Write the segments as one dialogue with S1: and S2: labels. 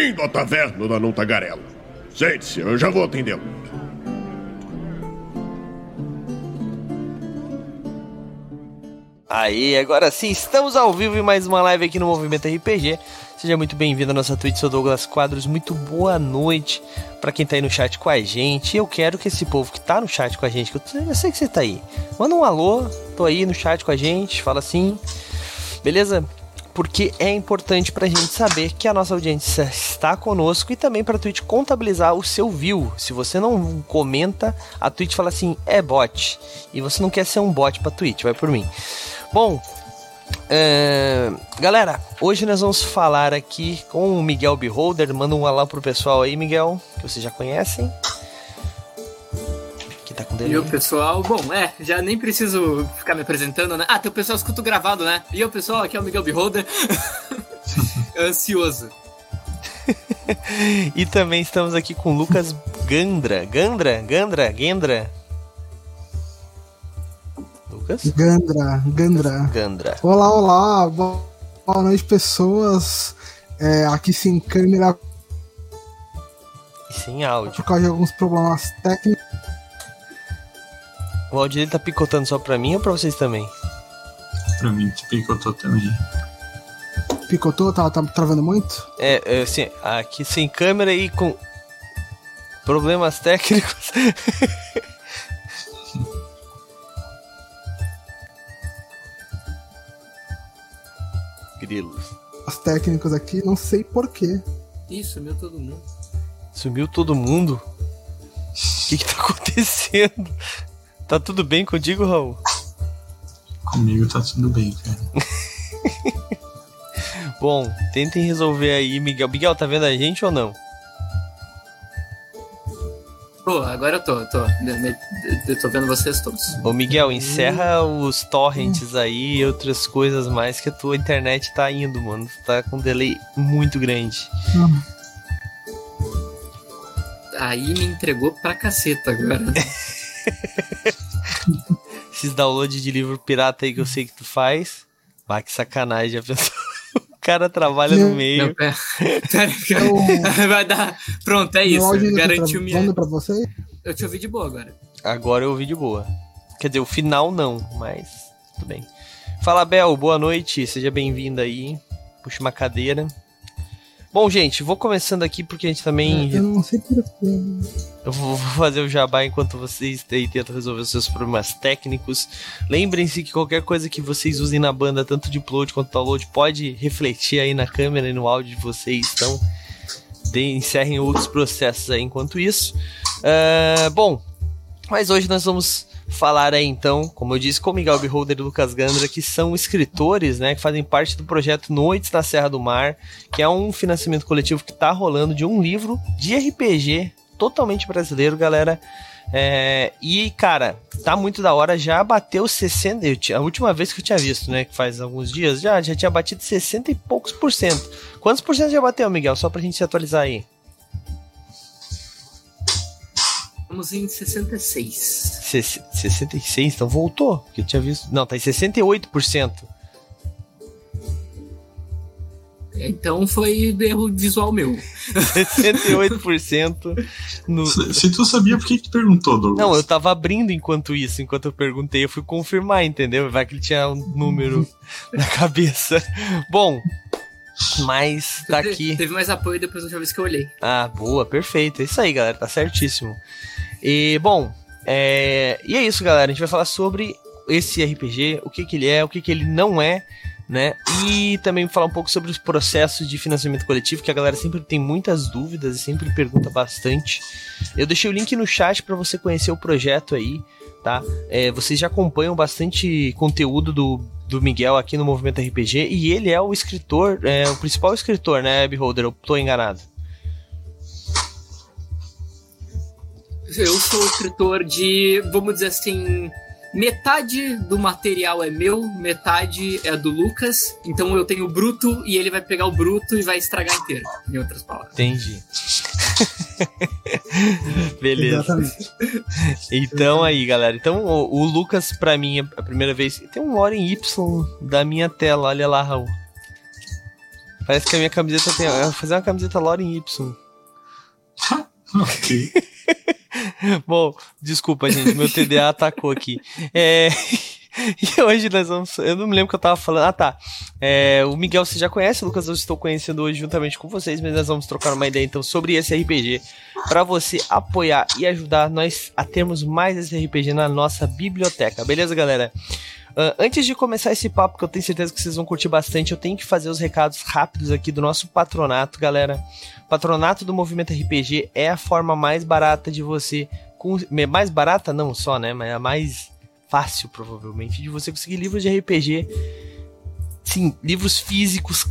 S1: Bem-vindo à taverna da Não Tagarela. Sente-se, eu já vou atendê-lo.
S2: Aí, agora sim, estamos ao vivo em mais uma live aqui no Movimento RPG. Seja muito bem-vindo à nossa Twitch, sou Douglas Quadros. Muito boa noite para quem tá aí no chat com a gente. Eu quero que esse povo que tá no chat com a gente, que eu, eu sei que você tá aí, manda um alô, tô aí no chat com a gente, fala assim, beleza? Porque é importante pra gente saber que a nossa audiência está conosco e também pra Twitch contabilizar o seu view. Se você não comenta, a Twitch fala assim, é bot. E você não quer ser um bot pra Twitch, vai por mim. Bom, é, galera, hoje nós vamos falar aqui com o Miguel Beholder. Manda um alô pro pessoal aí, Miguel, que vocês já conhecem. Tá com
S3: E o pessoal, bom, é, já nem preciso ficar me apresentando, né? Ah, tem o pessoal escuta gravado, né? E o pessoal, aqui é o Miguel Beholder. Ansioso.
S2: e também estamos aqui com o Lucas Gandra. Gandra? Gandra? Gendra? Lucas?
S4: Gandra, Gandra.
S2: Gandra.
S4: Olá, olá, boa noite, pessoas. É, aqui sem câmera
S2: E sem áudio.
S4: por causa de alguns problemas técnicos.
S2: O áudio dele tá picotando só pra mim ou pra vocês também?
S5: Pra mim, picotou também.
S4: Picotou, tá, tá travando muito?
S2: É, é, assim, aqui sem câmera e com problemas técnicos. Grilos.
S4: As técnicas aqui, não sei porquê.
S3: Isso, meu todo mundo.
S2: Sumiu todo mundo? O que, que tá acontecendo? Tá tudo bem contigo, Raul?
S5: Comigo tá tudo bem, cara.
S2: Bom, tentem resolver aí, Miguel. Miguel, tá vendo a gente ou não?
S3: Pô, agora eu tô, tô. Eu tô vendo vocês todos.
S2: Ô Miguel, encerra os torrents aí e outras coisas mais que a tua internet tá indo, mano. Tá com um delay muito grande.
S3: Aí me entregou pra caceta agora.
S2: Esses downloads de livro pirata aí que eu sei que tu faz. Bah, que sacanagem, já pensou? O cara trabalha no meio.
S3: Não, pera, pera, cara. Vai dar. Pronto, é isso.
S4: tá
S3: Garantiu minha.
S4: pra você?
S3: Eu te ouvi de boa agora.
S2: Agora eu ouvi de boa. Quer dizer, o final não, mas tudo bem. Fala, Bel, boa noite, seja bem-vindo aí. Puxa uma cadeira. Bom, gente, vou começando aqui porque a gente também.
S4: Eu não sei porquê.
S2: Eu vou fazer o jabá enquanto vocês tentam resolver os seus problemas técnicos. Lembrem-se que qualquer coisa que vocês usem na banda, tanto de upload quanto download, pode refletir aí na câmera e no áudio de vocês. Então, de- encerrem outros processos aí enquanto isso. Ah, bom, mas hoje nós vamos falar aí então, como eu disse, com Miguel Beholder e Lucas Gandra, que são escritores, né, que fazem parte do projeto Noites na Serra do Mar, que é um financiamento coletivo que tá rolando de um livro de RPG totalmente brasileiro, galera. É, e, cara, tá muito da hora. Já bateu 60. Eu a última vez que eu tinha visto, né? Que faz alguns dias, já, já tinha batido 60 e poucos por cento. Quantos por cento já bateu, Miguel? Só pra gente se atualizar aí.
S3: Vamos em 66.
S2: Ses- 66, então voltou. Que eu tinha visto. Não, tá em 68%.
S3: Então foi erro visual meu.
S2: 68% no.
S5: Se, se tu sabia, por que, tu perguntou, Douglas?
S2: Não, eu tava abrindo enquanto isso, enquanto eu perguntei, eu fui confirmar, entendeu? Vai que ele tinha um número na cabeça. Bom, mas tá aqui.
S3: Teve mais apoio depois da última vez que eu olhei.
S2: Ah, boa, perfeito. É isso aí, galera, tá certíssimo. E, bom, é... e é isso, galera. A gente vai falar sobre esse RPG, o que, que ele é, o que, que ele não é, né? E também falar um pouco sobre os processos de financiamento coletivo, que a galera sempre tem muitas dúvidas e sempre pergunta bastante. Eu deixei o link no chat para você conhecer o projeto aí, tá? É, vocês já acompanham bastante conteúdo do, do Miguel aqui no Movimento RPG e ele é o escritor, é o principal escritor, né, Beholder? Eu tô enganado.
S3: Eu sou escritor de, vamos dizer assim, metade do material é meu, metade é do Lucas. Então eu tenho o bruto e ele vai pegar o bruto e vai estragar inteiro, em outras palavras.
S2: Entendi. Beleza.
S4: Exatamente.
S2: Então aí, galera. Então o, o Lucas, pra mim, a primeira vez. Tem um em Y da minha tela, olha lá, Raul. Parece que a minha camiseta tem. Eu vou fazer uma camiseta Lore em Y.
S5: ok.
S2: Bom, desculpa, gente, meu TDA atacou aqui. É. E hoje nós vamos. Eu não me lembro o que eu tava falando. Ah, tá. É, o Miguel você já conhece, o Lucas eu estou conhecendo hoje juntamente com vocês, mas nós vamos trocar uma ideia então sobre esse RPG para você apoiar e ajudar nós a termos mais esse RPG na nossa biblioteca. Beleza, galera? Uh, antes de começar esse papo, que eu tenho certeza que vocês vão curtir bastante, eu tenho que fazer os recados rápidos aqui do nosso patronato, galera. Patronato do Movimento RPG é a forma mais barata de você. Mais barata, não só, né? Mas a mais fácil, provavelmente, de você conseguir livros de RPG. Sim, livros físicos,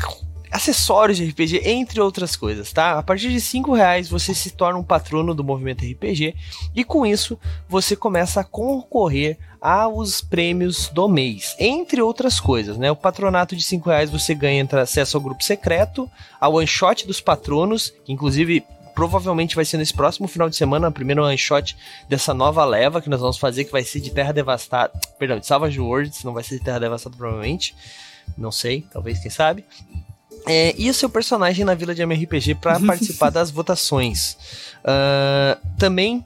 S2: acessórios de RPG, entre outras coisas, tá? A partir de 5 reais você se torna um patrono do movimento RPG e com isso você começa a concorrer aos prêmios do mês, entre outras coisas, né? O patronato de 5 reais você ganha acesso ao grupo secreto, ao one shot dos patronos, que inclusive provavelmente vai ser nesse próximo final de semana, o primeiro one shot dessa nova leva que nós vamos fazer, que vai ser de Terra Devastada, perdão, de Savage Worlds, não vai ser de Terra Devastada provavelmente, não sei, talvez, quem sabe. É, e o seu personagem na Vila de MRPG para participar das votações. Uh, também,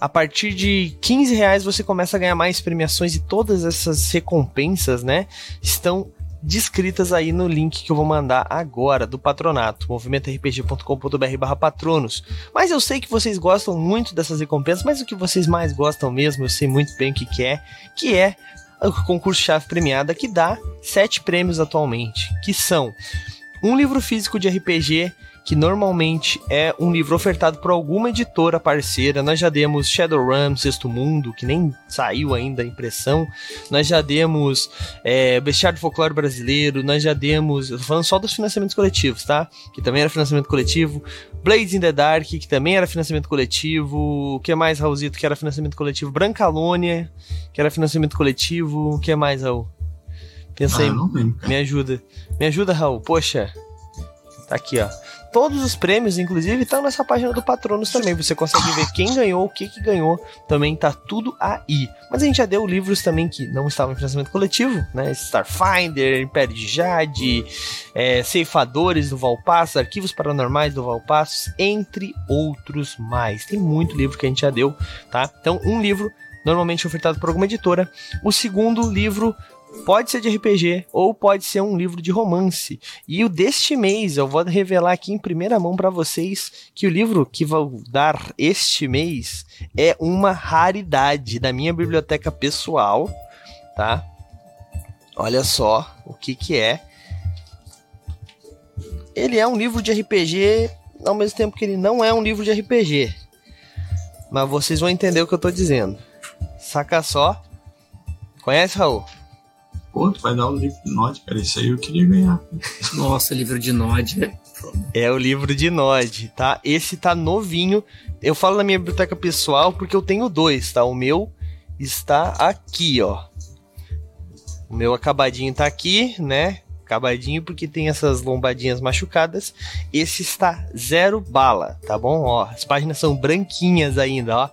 S2: a partir de 15 reais você começa a ganhar mais premiações e todas essas recompensas, né, estão descritas aí no link que eu vou mandar agora do patronato, movimentorpg.com.br barra patronos. Mas eu sei que vocês gostam muito dessas recompensas, mas o que vocês mais gostam mesmo, eu sei muito bem o que, que é, que é o concurso chave premiada que dá sete prêmios atualmente, que são um livro físico de RPG que normalmente é um livro ofertado por alguma editora parceira. Nós já demos Shadowrun, Sexto Mundo, que nem saiu ainda a impressão. Nós já demos é, Bestiário Folclore Brasileiro. Nós já demos. Eu tô falando só dos financiamentos coletivos, tá? Que também era financiamento coletivo. Blades in the Dark, que também era financiamento coletivo. O que mais, Raulzito, que era financiamento coletivo? Brancalônia, que era financiamento coletivo. O que mais, Raul? Pensei. Ah, me ajuda. Me ajuda, Raul. Poxa. Tá aqui, ó. Todos os prêmios, inclusive, estão nessa página do Patronos também. Você consegue ver quem ganhou, o que, que ganhou. Também tá tudo aí. Mas a gente já deu livros também que não estavam em financiamento coletivo, né? Starfinder, Império de Jade, é, Ceifadores do Valpasso, Arquivos Paranormais do Valpasso, entre outros mais. Tem muito livro que a gente já deu, tá? Então, um livro normalmente ofertado por alguma editora. O segundo livro pode ser de RPG ou pode ser um livro de romance. E o deste mês, eu vou revelar aqui em primeira mão para vocês que o livro que vou dar este mês é uma raridade da minha biblioteca pessoal, tá? Olha só o que que é. Ele é um livro de RPG, ao mesmo tempo que ele não é um livro de RPG. Mas vocês vão entender o que eu tô dizendo. Saca só. Conhece, Raul?
S5: Pô, tu vai dar o livro de Nod, cara. Isso aí eu queria ganhar.
S3: Nossa, livro de Nod.
S2: É o livro de Nod, tá? Esse tá novinho. Eu falo na minha biblioteca pessoal porque eu tenho dois, tá? O meu está aqui, ó. O meu acabadinho tá aqui, né? Acabadinho porque tem essas lombadinhas machucadas. Esse está zero bala, tá bom? Ó, as páginas são branquinhas ainda, ó.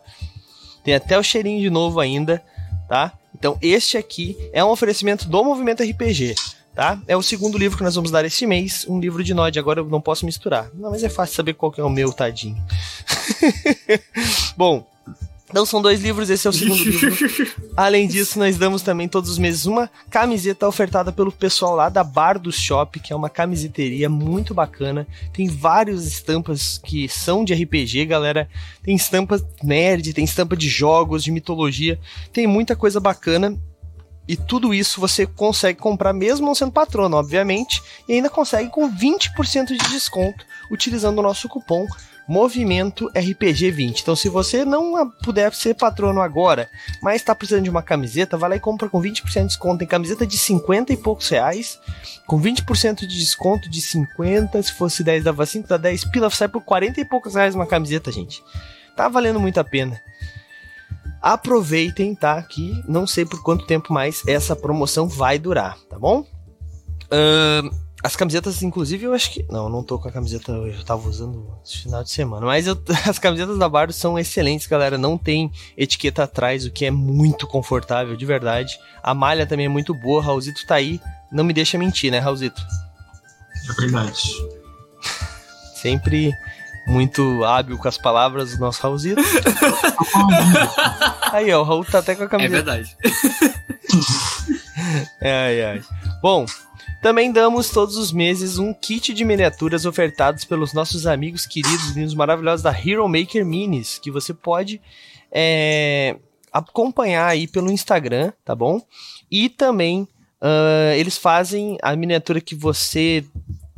S2: Tem até o cheirinho de novo ainda, tá? Então, este aqui é um oferecimento do Movimento RPG, tá? É o segundo livro que nós vamos dar este mês, um livro de Nod. Agora eu não posso misturar. Não, mas é fácil saber qual que é o meu, tadinho. Bom, então são dois livros, esse é o segundo livro. Além disso, nós damos também todos os meses uma camiseta ofertada pelo pessoal lá da Bar do Shop, que é uma camiseteria muito bacana. Tem várias estampas que são de RPG, galera. Tem estampa nerd, tem estampa de jogos, de mitologia. Tem muita coisa bacana. E tudo isso você consegue comprar mesmo não sendo patrono, obviamente, e ainda consegue com 20% de desconto utilizando o nosso cupom Movimento RPG 20. Então, se você não puder ser patrono agora, mas está precisando de uma camiseta, vai lá e compra com 20% de desconto. Tem camiseta de 50 e poucos reais, com 20% de desconto de 50. Se fosse 10, dava 5, dá 10 pila, sai por 40 e poucos reais uma camiseta, gente. Tá valendo muito a pena. Aproveitem, tá? Que não sei por quanto tempo mais essa promoção vai durar, tá bom? Uh, as camisetas, inclusive, eu acho que. Não, não tô com a camiseta, eu tava usando esse final de semana. Mas eu... as camisetas da Bardo são excelentes, galera. Não tem etiqueta atrás, o que é muito confortável, de verdade. A malha também é muito boa. Raulzito tá aí. Não me deixa mentir, né, Raulzito?
S5: É verdade.
S2: Sempre muito hábil com as palavras do nosso Raulzito. Aí, ó, o Raul tá até com a
S3: É
S2: camiseta.
S3: verdade.
S2: Ai, ai. Bom, também damos todos os meses um kit de miniaturas ofertados pelos nossos amigos queridos, lindos, maravilhosos da Hero Maker Minis, que você pode é, acompanhar aí pelo Instagram, tá bom? E também ah, eles fazem a miniatura que você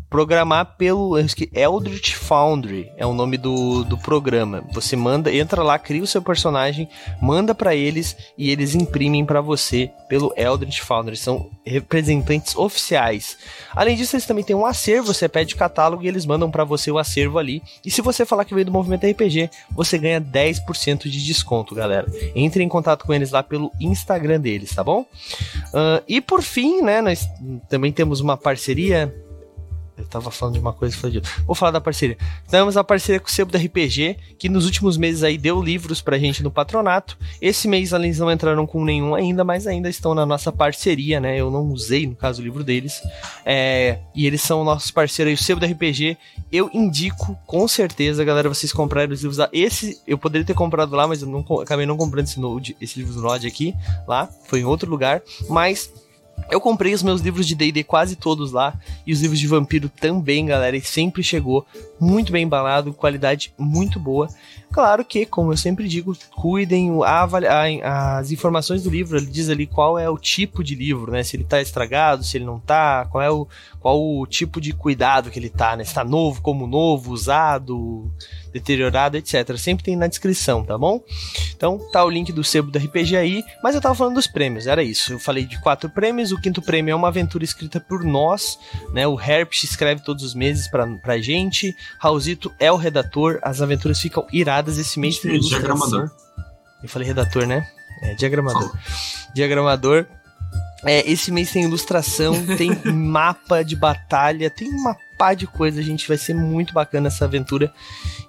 S2: programar pelo Eldritch Foundry é o nome do, do programa. Você manda, entra lá, cria o seu personagem, manda pra eles e eles imprimem pra você pelo Eldritch Foundry. São representantes oficiais. Além disso, eles também têm um acervo. Você pede o catálogo e eles mandam pra você o acervo ali. E se você falar que veio do Movimento RPG, você ganha 10% de desconto, galera. Entre em contato com eles lá pelo Instagram deles, tá bom? Ah, e por fim, né, nós também temos uma parceria. Eu tava falando de uma coisa e falei de outra. Vou falar da parceria. Temos a parceria com o Sebo da RPG, que nos últimos meses aí deu livros pra gente no patronato. Esse mês eles não entraram com nenhum ainda, mas ainda estão na nossa parceria, né? Eu não usei, no caso, o livro deles. É, e eles são nossos parceiros aí, o Sebo da RPG. Eu indico, com certeza, galera, vocês comprarem os livros lá. Esse eu poderia ter comprado lá, mas eu não, acabei não comprando esse, node, esse livro do Node aqui, lá. Foi em outro lugar. Mas eu comprei os meus livros de D&D quase todos lá e os livros de vampiro também, galera, e sempre chegou muito bem embalado, qualidade muito boa. Claro que, como eu sempre digo, cuidem as informações do livro, ele diz ali qual é o tipo de livro, né? Se ele tá estragado, se ele não tá, qual é o qual o tipo de cuidado que ele tá, né? Se tá novo, como novo, usado, deteriorado, etc. Sempre tem na descrição, tá bom? Então tá o link do sebo do RPG aí, mas eu tava falando dos prêmios, era isso. Eu falei de quatro prêmios, o quinto prêmio é uma aventura escrita por nós, né? O Herpes escreve todos os meses pra, pra gente, Raulzito é o redator, as aventuras ficam iradas esse mês. ilustração.
S5: Diagramador.
S2: Eu falei redator, né? É, diagramador. Diagramador. É, esse mês tem ilustração, tem mapa de batalha, tem uma pá de coisa, gente. Vai ser muito bacana essa aventura.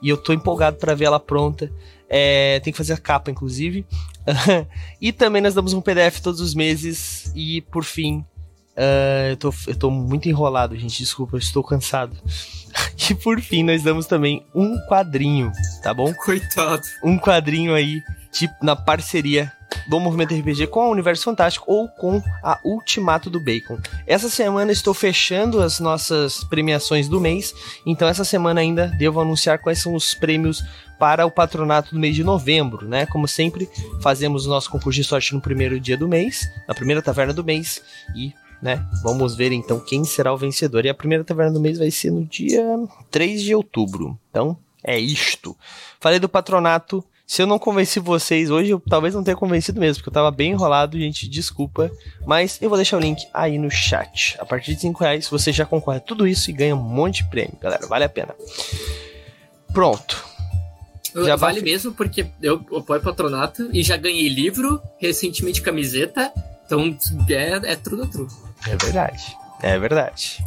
S2: E eu tô empolgado pra ver ela pronta. É, tem que fazer a capa, inclusive. e também nós damos um PDF todos os meses. E por fim, ah, eu, tô, eu tô muito enrolado, gente. Desculpa, eu estou cansado. e por fim, nós damos também um quadrinho, tá bom?
S3: Coitado.
S2: um quadrinho aí, tipo, na parceria do Movimento RPG com a Universo Fantástico ou com a Ultimato do Bacon. Essa semana estou fechando as nossas premiações do mês, então essa semana ainda devo anunciar quais são os prêmios para o patronato do mês de novembro, né? Como sempre, fazemos o nosso concurso de sorte no primeiro dia do mês, na primeira taverna do mês e né? Vamos ver então quem será o vencedor. E a primeira taverna do mês vai ser no dia 3 de outubro. Então, é isto. Falei do patronato. Se eu não convenci vocês hoje, eu talvez não tenha convencido mesmo, porque eu tava bem enrolado, gente, desculpa. Mas eu vou deixar o link aí no chat. A partir de 5 reais você já concorre a tudo isso e ganha um monte de prêmio, galera. Vale a pena. Pronto. Já
S3: vale
S2: vai-
S3: mesmo, porque eu apoio patronato e já ganhei livro, recentemente camiseta. Então é, é tudo tudo.
S2: É verdade. É verdade.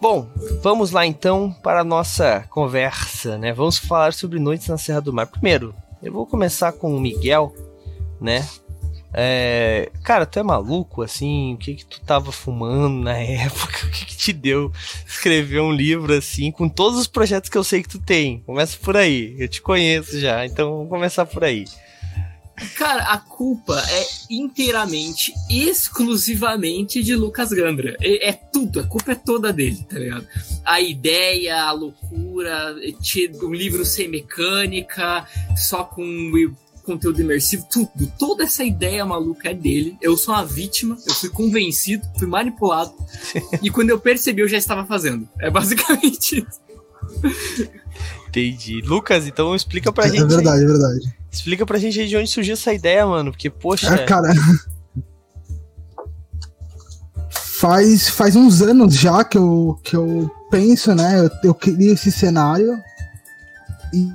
S2: Bom, vamos lá então para a nossa conversa, né? Vamos falar sobre Noites na Serra do Mar. Primeiro, eu vou começar com o Miguel, né? É, cara, tu é maluco, assim? O que que tu tava fumando na época? O que que te deu escrever um livro assim, com todos os projetos que eu sei que tu tem? Começa por aí, eu te conheço já, então vamos começar por aí.
S3: Cara, a culpa é inteiramente, exclusivamente de Lucas Gandra. É, é tudo, a culpa é toda dele, tá ligado? A ideia, a loucura, um livro sem mecânica, só com conteúdo imersivo, tudo. Toda essa ideia maluca é dele. Eu sou uma vítima, eu fui convencido, fui manipulado. e quando eu percebi, eu já estava fazendo. É basicamente isso.
S2: Entendi. Lucas, então explica pra
S4: É
S2: gente. aí.
S4: verdade, é verdade.
S2: Explica pra gente aí de onde surgiu essa ideia, mano. Porque, poxa.
S4: É, cara. Faz, faz uns anos já que eu, que eu penso, né? Eu, eu queria esse cenário. E,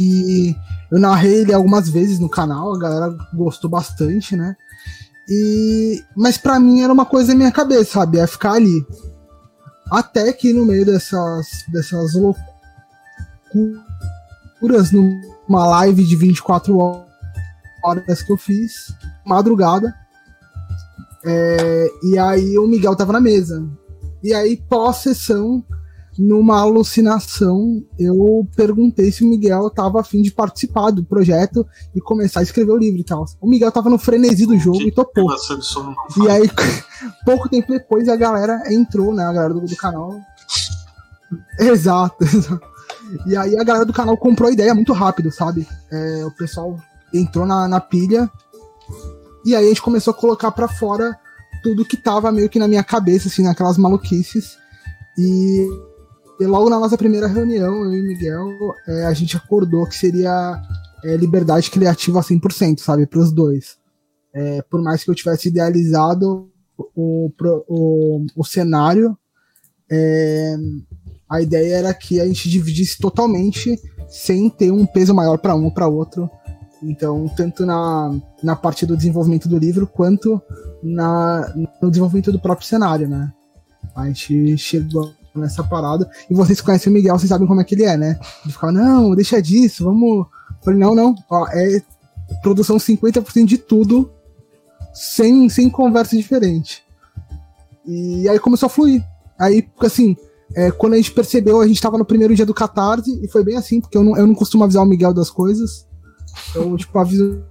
S4: e eu narrei ele algumas vezes no canal, a galera gostou bastante, né? E, mas pra mim era uma coisa na minha cabeça, sabe? É ficar ali. Até que no meio dessas, dessas loucuras, numa live de 24 horas que eu fiz, madrugada. É, e aí o Miguel tava na mesa. E aí, pós-sessão, numa alucinação, eu perguntei se o Miguel tava afim de participar do projeto e começar a escrever o livro e tal. O Miguel tava no frenesi do jogo e topou. E aí, pouco tempo depois, a galera entrou, né? A galera do, do canal. Exato, exato. E aí a galera do canal comprou a ideia muito rápido, sabe? É, o pessoal entrou na, na pilha e aí a gente começou a colocar para fora tudo que tava meio que na minha cabeça, assim, naquelas maluquices. E, e logo na nossa primeira reunião, eu e Miguel, é, a gente acordou que seria é, liberdade criativa 100%, sabe? Para os dois. É, por mais que eu tivesse idealizado o, o, o cenário, é, a ideia era que a gente dividisse totalmente sem ter um peso maior para um ou para outro. Então, tanto na, na parte do desenvolvimento do livro, quanto na, no desenvolvimento do próprio cenário, né? A gente chegou nessa parada. E vocês conhecem o Miguel, vocês sabem como é que ele é, né? Ele ficava, não, deixa disso, vamos. Eu falei, não, não, ó, é produção 50% de tudo, sem, sem conversa diferente. E aí começou a fluir. Aí, assim, é, quando a gente percebeu, a gente tava no primeiro dia do Catarse, e foi bem assim, porque eu não, eu não costumo avisar o Miguel das coisas. Eu, tipo, aviso.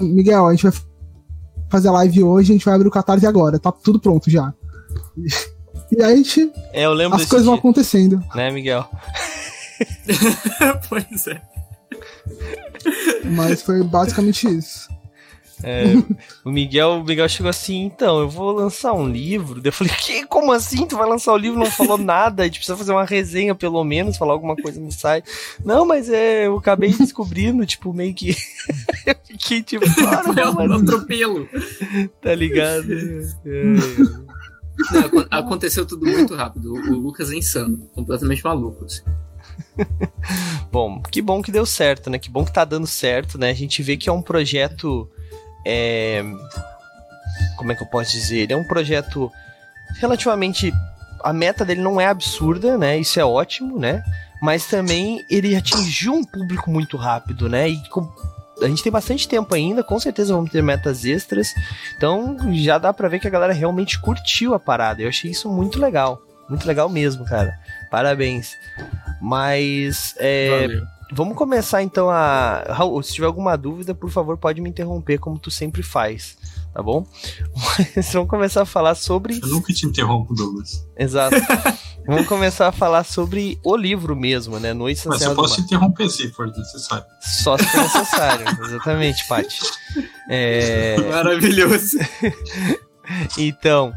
S4: Miguel, a gente vai fazer a live hoje, a gente vai abrir o Catarse agora, tá tudo pronto já. E aí a gente.
S2: É, eu lembro
S4: As coisas vão acontecendo.
S2: Né, Miguel?
S3: pois é.
S4: Mas foi basicamente isso.
S2: É, o Miguel, o Miguel chegou assim, então, eu vou lançar um livro. Eu falei, que? Como assim? Tu vai lançar o livro? Não falou nada. A gente precisa fazer uma resenha, pelo menos, falar alguma coisa no site. Não, mas é, eu acabei descobrindo, tipo, meio que. eu fiquei tipo, claro,
S3: é um atropelo.
S2: Tá ligado? É.
S3: Não, aconteceu tudo muito rápido. O Lucas é insano, completamente maluco. Assim.
S2: bom, que bom que deu certo, né? Que bom que tá dando certo, né? A gente vê que é um projeto é, como é que eu posso dizer? Ele é um projeto relativamente. A meta dele não é absurda, né? Isso é ótimo, né? Mas também ele atingiu um público muito rápido, né? E com, a gente tem bastante tempo ainda, com certeza vamos ter metas extras. Então já dá pra ver que a galera realmente curtiu a parada. Eu achei isso muito legal. Muito legal mesmo, cara. Parabéns. Mas. É, Vamos começar então a. Raul, se tiver alguma dúvida, por favor, pode me interromper, como tu sempre faz, tá bom? Mas vamos começar a falar sobre.
S5: Eu nunca te interrompo, Douglas.
S2: Exato. vamos começar a falar sobre o livro mesmo, né? Noites
S5: Mas eu posso te interromper se for necessário.
S2: Só se for necessário, exatamente, Paty. É...
S3: Maravilhoso.
S2: então,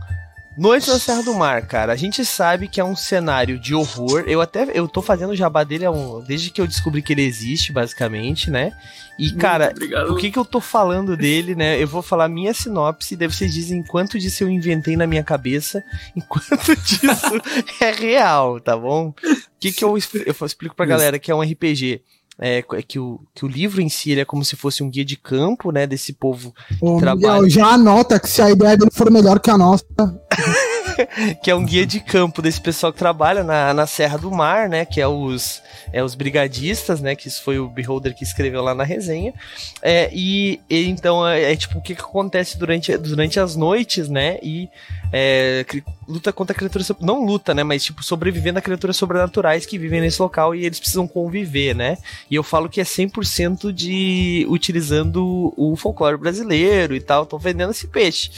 S2: Noite na Serra do Mar, cara. A gente sabe que é um cenário de horror. Eu até eu tô fazendo o jabá dele desde que eu descobri que ele existe, basicamente, né? E, cara, o que que eu tô falando dele, né? Eu vou falar minha sinopse, daí vocês dizem quanto disso eu inventei na minha cabeça, enquanto disso é real, tá bom? O que que eu, eu explico pra galera que é um RPG? É, é, que, o, que o livro em si é como se fosse um guia de campo, né, desse povo
S4: Ô, que trabalha. Miguel, já anota que se a ideia dele for melhor que a nossa.
S2: que é um guia de campo desse pessoal que trabalha na, na Serra do Mar, né? Que é os, é os brigadistas, né? Que isso foi o Beholder que escreveu lá na resenha. É, e, e, então é, é, tipo o que, que acontece durante, durante as noites, né? E é, luta contra criaturas. Não luta, né? Mas, tipo, sobrevivendo a criaturas sobrenaturais que vivem nesse local e eles precisam conviver, né? E eu falo que é 100% de. utilizando o folclore brasileiro e tal. Tô vendendo esse peixe.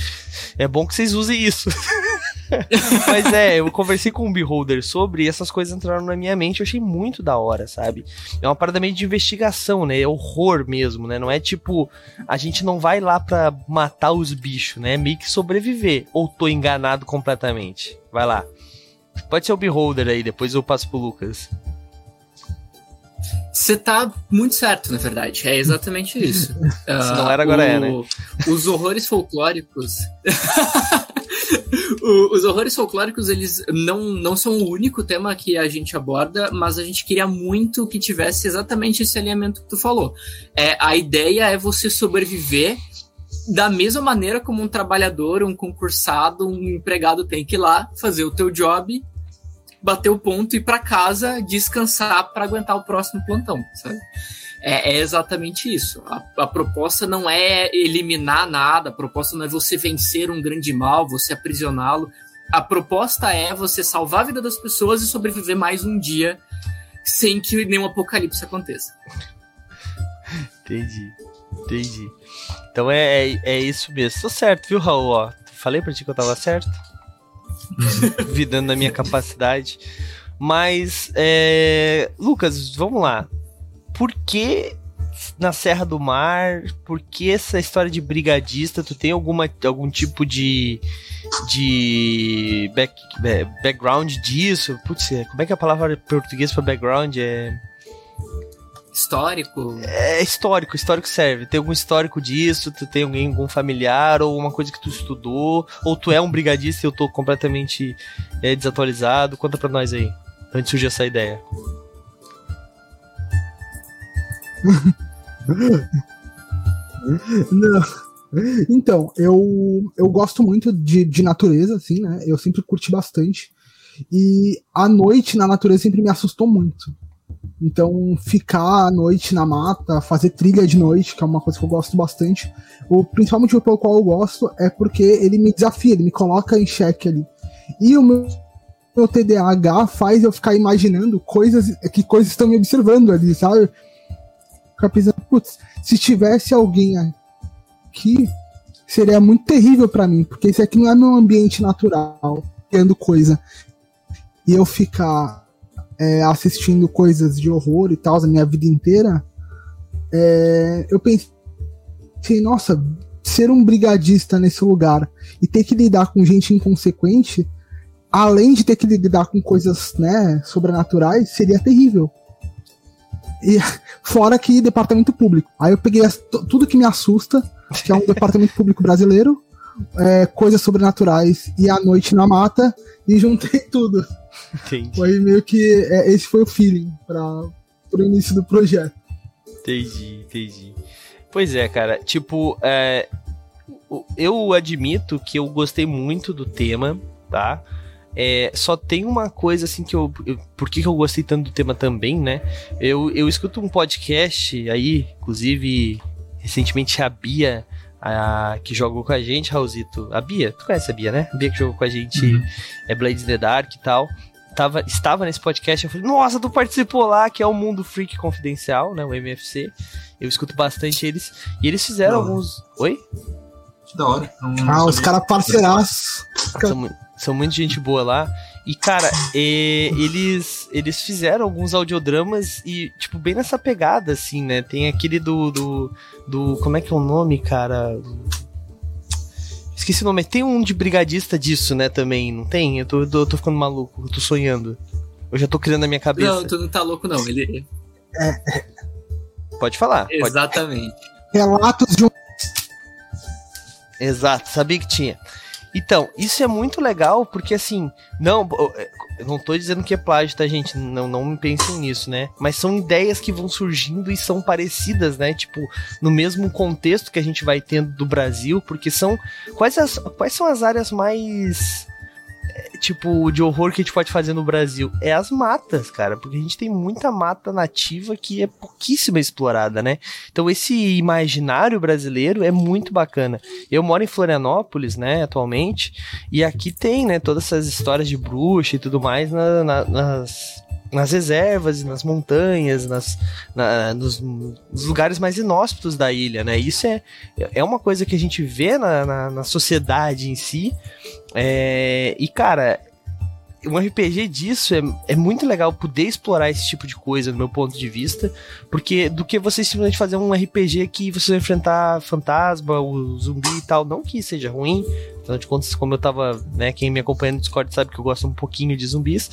S2: É bom que vocês usem isso. Mas é, eu conversei com o Beholder sobre e essas coisas entraram na minha mente. Eu achei muito da hora, sabe? É uma parada meio de investigação, né? É horror mesmo, né? Não é tipo, a gente não vai lá pra matar os bichos, né? É meio que sobreviver. Ou tô enganado completamente. Vai lá. Pode ser o Beholder aí, depois eu passo pro Lucas.
S3: Você tá muito certo, na verdade. É exatamente isso.
S2: Se não era, agora
S3: o,
S2: é, né?
S3: Os horrores folclóricos. o, os horrores folclóricos, eles não, não são o único tema que a gente aborda, mas a gente queria muito que tivesse exatamente esse alinhamento que tu falou. É, a ideia é você sobreviver da mesma maneira como um trabalhador, um concursado, um empregado tem que ir lá fazer o teu job, bater o ponto e para casa descansar para aguentar o próximo plantão, sabe? É, é exatamente isso. A, a, proposta não é eliminar nada, a proposta não é você vencer um grande mal, você aprisioná-lo. A proposta é você salvar a vida das pessoas e sobreviver mais um dia sem que nenhum apocalipse aconteça.
S2: Entendi. Entendi. Então é, é, é isso mesmo. Tô certo, viu, Raul? Ó, falei pra ti que eu tava certo. Vidando na minha capacidade. Mas, é... Lucas, vamos lá. Por que na Serra do Mar? Por que essa história de brigadista? Tu tem alguma, algum tipo de, de back, background disso? Putz, como é que é a palavra portuguesa para background? É
S3: Histórico?
S2: É histórico, histórico serve. Tem algum histórico disso? Tu tem alguém, algum familiar ou uma coisa que tu estudou? Ou tu é um brigadista e eu tô completamente é, desatualizado? Conta pra nós aí, antes surgir essa ideia.
S4: Não. Então, eu, eu gosto muito de, de natureza, assim, né? Eu sempre curti bastante. E a noite na natureza sempre me assustou muito. Então, ficar à noite na mata, fazer trilha de noite, que é uma coisa que eu gosto bastante. O principal motivo pelo qual eu gosto é porque ele me desafia, ele me coloca em xeque ali. E o meu, meu TDAH faz eu ficar imaginando coisas que coisas estão me observando ali, sabe? Ficar pensando, putz, se tivesse alguém aqui, seria muito terrível para mim, porque isso aqui não é meu ambiente natural, criando coisa. E eu ficar é, assistindo coisas de horror e tal a minha vida inteira, é, eu pensei, nossa, ser um brigadista nesse lugar e ter que lidar com gente inconsequente, além de ter que lidar com coisas né, sobrenaturais, seria terrível. E fora que departamento público. Aí eu peguei tudo que me assusta, que é um departamento público brasileiro, é, coisas sobrenaturais e a noite na mata, e juntei tudo. Entendi. Foi meio que. É, esse foi o feeling para o início do projeto.
S2: Entendi, entendi. Pois é, cara. Tipo, é, eu admito que eu gostei muito do tema, tá? É, só tem uma coisa assim que eu, eu. Por que eu gostei tanto do tema também, né? Eu, eu escuto um podcast aí, inclusive recentemente a Bia, a, que jogou com a gente, Raulzito. A Bia, tu conhece a Bia, né? A Bia que jogou com a gente uhum. é Blades in the Dark e tal tava, estava nesse podcast, eu falei, nossa, tu participou lá, que é o Mundo Freak Confidencial, né? O MFC. Eu escuto bastante eles. E eles fizeram alguns. Oi?
S5: Que da hora.
S4: Não ah, os caras parceiraços.
S2: São, são muita gente boa lá. E, cara, e, eles, eles fizeram alguns audiodramas e, tipo, bem nessa pegada, assim, né? Tem aquele do. do, do como é que é o nome, cara? Esqueci o nome. Tem um de brigadista disso, né, também, não tem? Eu tô, eu tô ficando maluco, eu tô sonhando. Eu já tô criando na minha cabeça.
S3: Não, tu não tá louco, não. Ele.
S2: Pode falar.
S3: Exatamente.
S2: Pode. Relatos de um. Exato, sabia que tinha. Então, isso é muito legal, porque assim, não, eu não tô dizendo que é plágio, tá, gente? Não, não pensem nisso, né? Mas são ideias que vão surgindo e são parecidas, né? Tipo, no mesmo contexto que a gente vai tendo do Brasil, porque são. Quais, as, quais são as áreas mais tipo, de horror que a gente pode fazer no Brasil? É as matas, cara, porque a gente tem muita mata nativa que é pouquíssima explorada, né? Então esse imaginário brasileiro é muito bacana. Eu moro em Florianópolis, né, atualmente, e aqui tem, né, todas essas histórias de bruxa e tudo mais na, na, nas nas reservas, nas montanhas, nas, na, nos, nos, lugares mais inóspitos da ilha, né? Isso é, é uma coisa que a gente vê na, na, na sociedade em si. É, e, cara, um RPG disso é, é muito legal poder explorar esse tipo de coisa, do meu ponto de vista, porque do que você simplesmente fazer um RPG que você vai enfrentar fantasma, o zumbi e tal, não que seja ruim, Afinal de contas, como eu tava, né, quem me acompanha no Discord sabe que eu gosto um pouquinho de zumbis.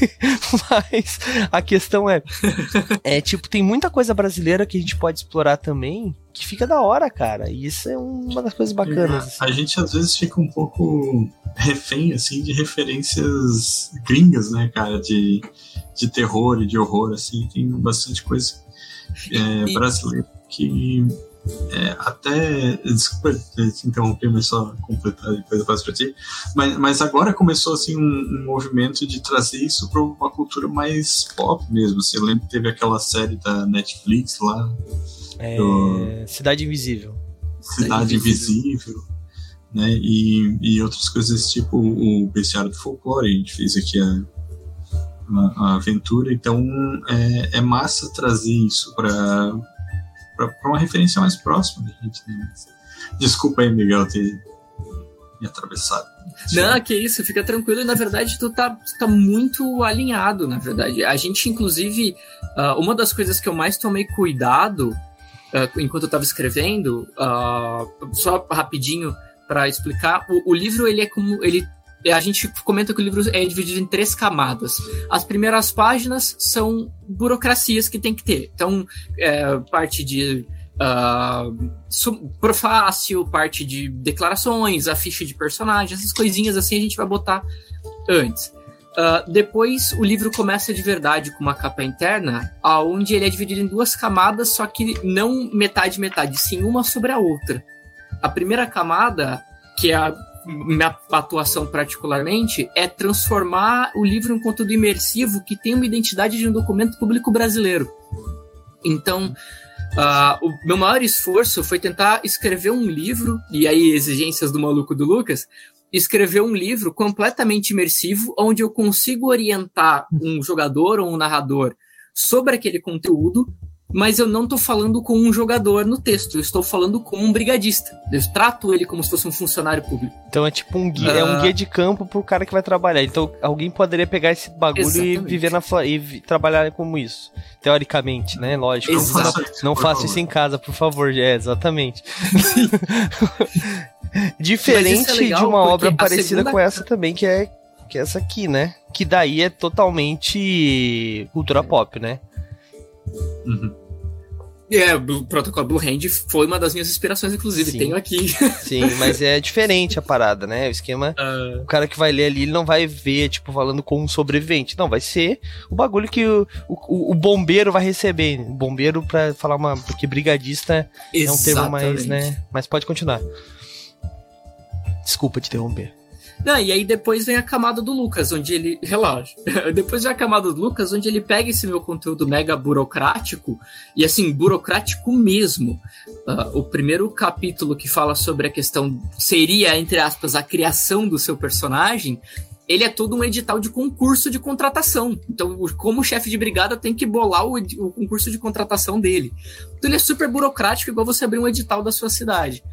S2: Mas a questão é, é tipo, tem muita coisa brasileira que a gente pode explorar também, que fica da hora, cara. E isso é uma das coisas bacanas.
S5: Assim. A gente às vezes fica um pouco refém, assim, de referências gringas, né, cara, de, de terror e de horror, assim. Tem bastante coisa é, brasileira que é, até. Desculpa te interromper, mas só completar e depois eu passo pra ti. Mas, mas agora começou assim, um, um movimento de trazer isso para uma cultura mais pop mesmo. Assim, eu lembro que teve aquela série da Netflix lá.
S2: É... Do... Cidade Invisível.
S5: Cidade, Cidade Invisível. Invisível. né? E, e outras coisas tipo o Bestiário do Folclore, a gente fez aqui a, a, a aventura, então é, é massa trazer isso para uma referência mais próxima da gente. Né? Desculpa aí, Miguel, ter me atravessado.
S3: Não, que isso, fica tranquilo. E na verdade, tu tá, tá muito alinhado, na verdade. A gente, inclusive, uh, uma das coisas que eu mais tomei cuidado uh, enquanto eu tava escrevendo, uh, só rapidinho para explicar, o, o, livro ele é como. ele a gente comenta que o livro é dividido em três camadas. As primeiras páginas são burocracias que tem que ter. Então, é, parte de uh, profácio, parte de declarações, a ficha de personagens, essas coisinhas assim a gente vai botar antes. Uh, depois o livro começa de verdade com uma capa interna, onde ele é dividido em duas camadas, só que não metade metade, sim uma sobre a outra. A primeira camada, que é a minha atuação particularmente, é transformar o livro em um conteúdo imersivo que tem uma identidade de um documento público brasileiro. Então, Uh, o meu maior esforço foi tentar escrever um livro, e aí exigências do maluco do Lucas, escrever um livro completamente imersivo, onde eu consigo orientar um jogador ou um narrador sobre aquele conteúdo, mas eu não estou falando com um jogador no texto, eu estou falando com um brigadista. Eu trato ele como se fosse um funcionário público.
S2: Então é tipo um guia, uh... é um ah. guia de campo pro cara que vai trabalhar. Então alguém poderia pegar esse bagulho Exatamente. e viver na e trabalhar como isso. Teoricamente, né? Lógico. Não faça, não faça isso em casa, por favor. É, exatamente. Diferente é de uma obra parecida com essa também, que é que é essa aqui, né? Que daí é totalmente cultura pop, né?
S3: Uhum. É, o protocolo Blue Hand foi uma das minhas inspirações, inclusive, Sim. tenho aqui.
S2: Sim, mas é diferente a parada, né? O esquema, uh... o cara que vai ler ali, ele não vai ver, tipo, falando com um sobrevivente. Não, vai ser o bagulho que o, o, o bombeiro vai receber. O bombeiro, pra falar uma. Porque brigadista Exatamente. é um termo mais, né? Mas pode continuar. Desculpa te interromper.
S3: Não, e aí depois vem a camada do Lucas, onde ele. Relaxa. depois vem a camada do Lucas, onde ele pega esse meu conteúdo mega burocrático, e assim, burocrático mesmo. Uh, o primeiro capítulo que fala sobre a questão. Seria, entre aspas, a criação do seu personagem ele é todo um edital de concurso de contratação. Então, como chefe de brigada tem que bolar o, o, concurso de contratação dele. Então, ele é super burocrático, igual você abrir um edital da sua cidade.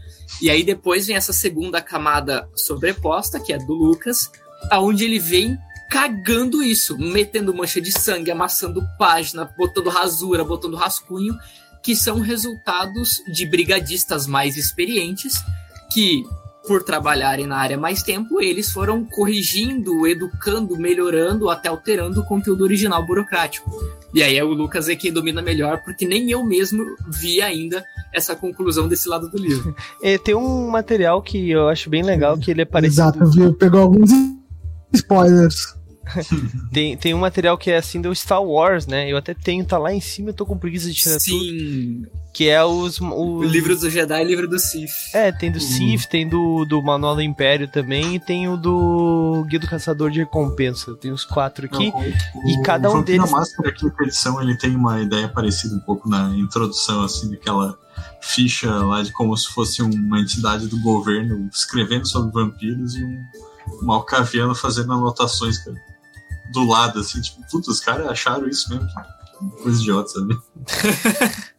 S3: E aí depois vem essa segunda camada sobreposta, que é do Lucas, aonde ele vem cagando isso, metendo mancha de sangue, amassando página, botando rasura, botando rascunho, que são resultados de brigadistas mais experientes que por trabalharem na área mais tempo, eles foram corrigindo, educando, melhorando, até alterando o conteúdo original burocrático. E aí é o Lucas é quem domina melhor, porque nem eu mesmo vi ainda essa conclusão desse lado do livro.
S2: É, tem um material que eu acho bem legal, que ele é parecido...
S4: Exato, viu? Pegou alguns spoilers.
S2: tem, tem um material que é assim do Star Wars, né? Eu até tenho, tá lá em cima, eu tô com preguiça de tirar
S3: Sim.
S2: tudo. Que é os, os...
S3: O livro do Jedi e o livro do Sith.
S2: É, tem do uhum. Sith, tem do, do Manual do Império também, e tem o do Guia do Caçador de Recompensa. Tem os quatro aqui. Não, o, e cada um deles.
S5: A Máscara aqui, a edição, ele tem uma ideia parecida um pouco na introdução, assim, daquela ficha lá de como se fosse uma entidade do governo escrevendo sobre vampiros e um, um alcaviano fazendo anotações, cara do lado, assim, tipo, putz, os caras acharam isso mesmo. Coisa idiota, sabe?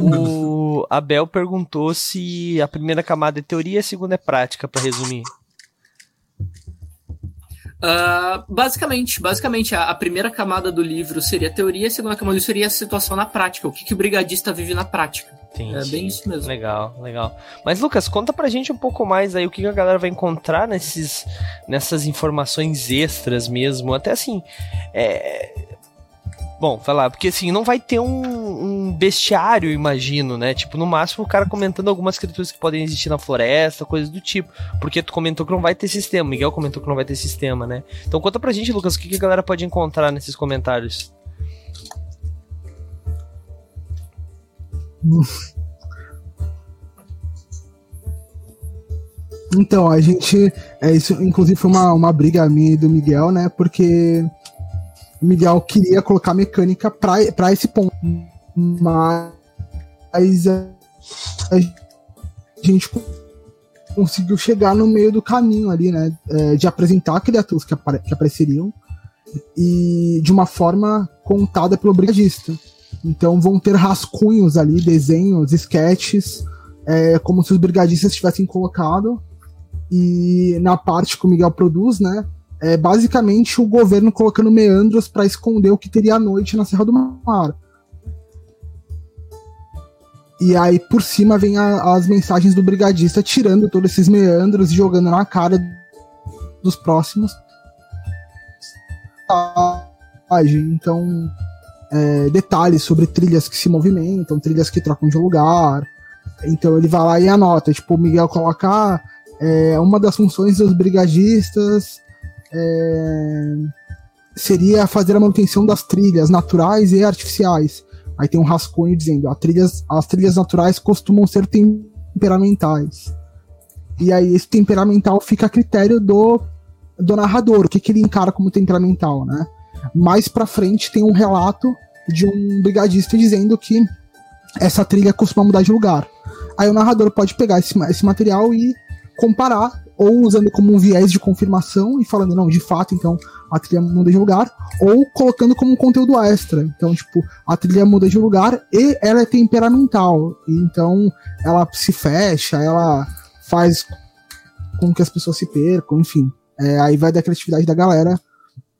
S2: o, o, Abel perguntou se a primeira camada é teoria e a segunda é prática, para resumir.
S3: Uh, basicamente, basicamente a, a, primeira camada do livro seria a teoria, a segunda camada seria a situação na prática, o que, que o brigadista vive na prática. Entendi. É bem isso mesmo.
S2: Legal, legal. Mas Lucas, conta pra gente um pouco mais aí o que, que a galera vai encontrar nesses, nessas informações extras mesmo. Até assim, é, Bom, vai lá, porque assim, não vai ter um, um, bestiário, imagino, né? Tipo, no máximo o cara comentando algumas criaturas que podem existir na floresta, coisas do tipo. Porque tu comentou que não vai ter sistema, Miguel comentou que não vai ter sistema, né? Então conta pra gente, Lucas, o que, que a galera pode encontrar nesses comentários.
S4: Então, a gente. É, isso, inclusive, foi uma, uma briga minha e do Miguel, né? Porque Miguel queria colocar mecânica para esse ponto. Mas a, a gente conseguiu chegar no meio do caminho ali, né? É, de apresentar criaturas que, apare que apareceriam e de uma forma contada pelo brigadista. Então vão ter rascunhos ali, desenhos, sketches, é, como se os brigadistas tivessem colocado. E na parte que o Miguel produz, né? É basicamente o governo colocando meandros para esconder o que teria à noite na Serra do Mar. E aí por cima vem a, as mensagens do brigadista tirando todos esses meandros e jogando na cara dos próximos. Então, é, detalhes sobre trilhas que se movimentam, trilhas que trocam de lugar. Então ele vai lá e anota. Tipo, o Miguel colocar é, uma das funções dos brigadistas é, seria fazer a manutenção das trilhas naturais e artificiais. Aí tem um rascunho dizendo trilhas, as trilhas naturais costumam ser temperamentais. E aí esse temperamental fica a critério do, do narrador, o que, que ele encara como temperamental, né? Mais pra frente tem um relato de um brigadista dizendo que essa trilha costuma mudar de lugar. Aí o narrador pode pegar esse, esse material e comparar ou usando como um viés de confirmação e falando, não, de fato, então a trilha muda de lugar, ou colocando como um conteúdo extra. Então, tipo, a trilha muda de lugar e ela é temperamental. então ela se fecha, ela faz com que as pessoas se percam, enfim. É, aí vai da criatividade da galera.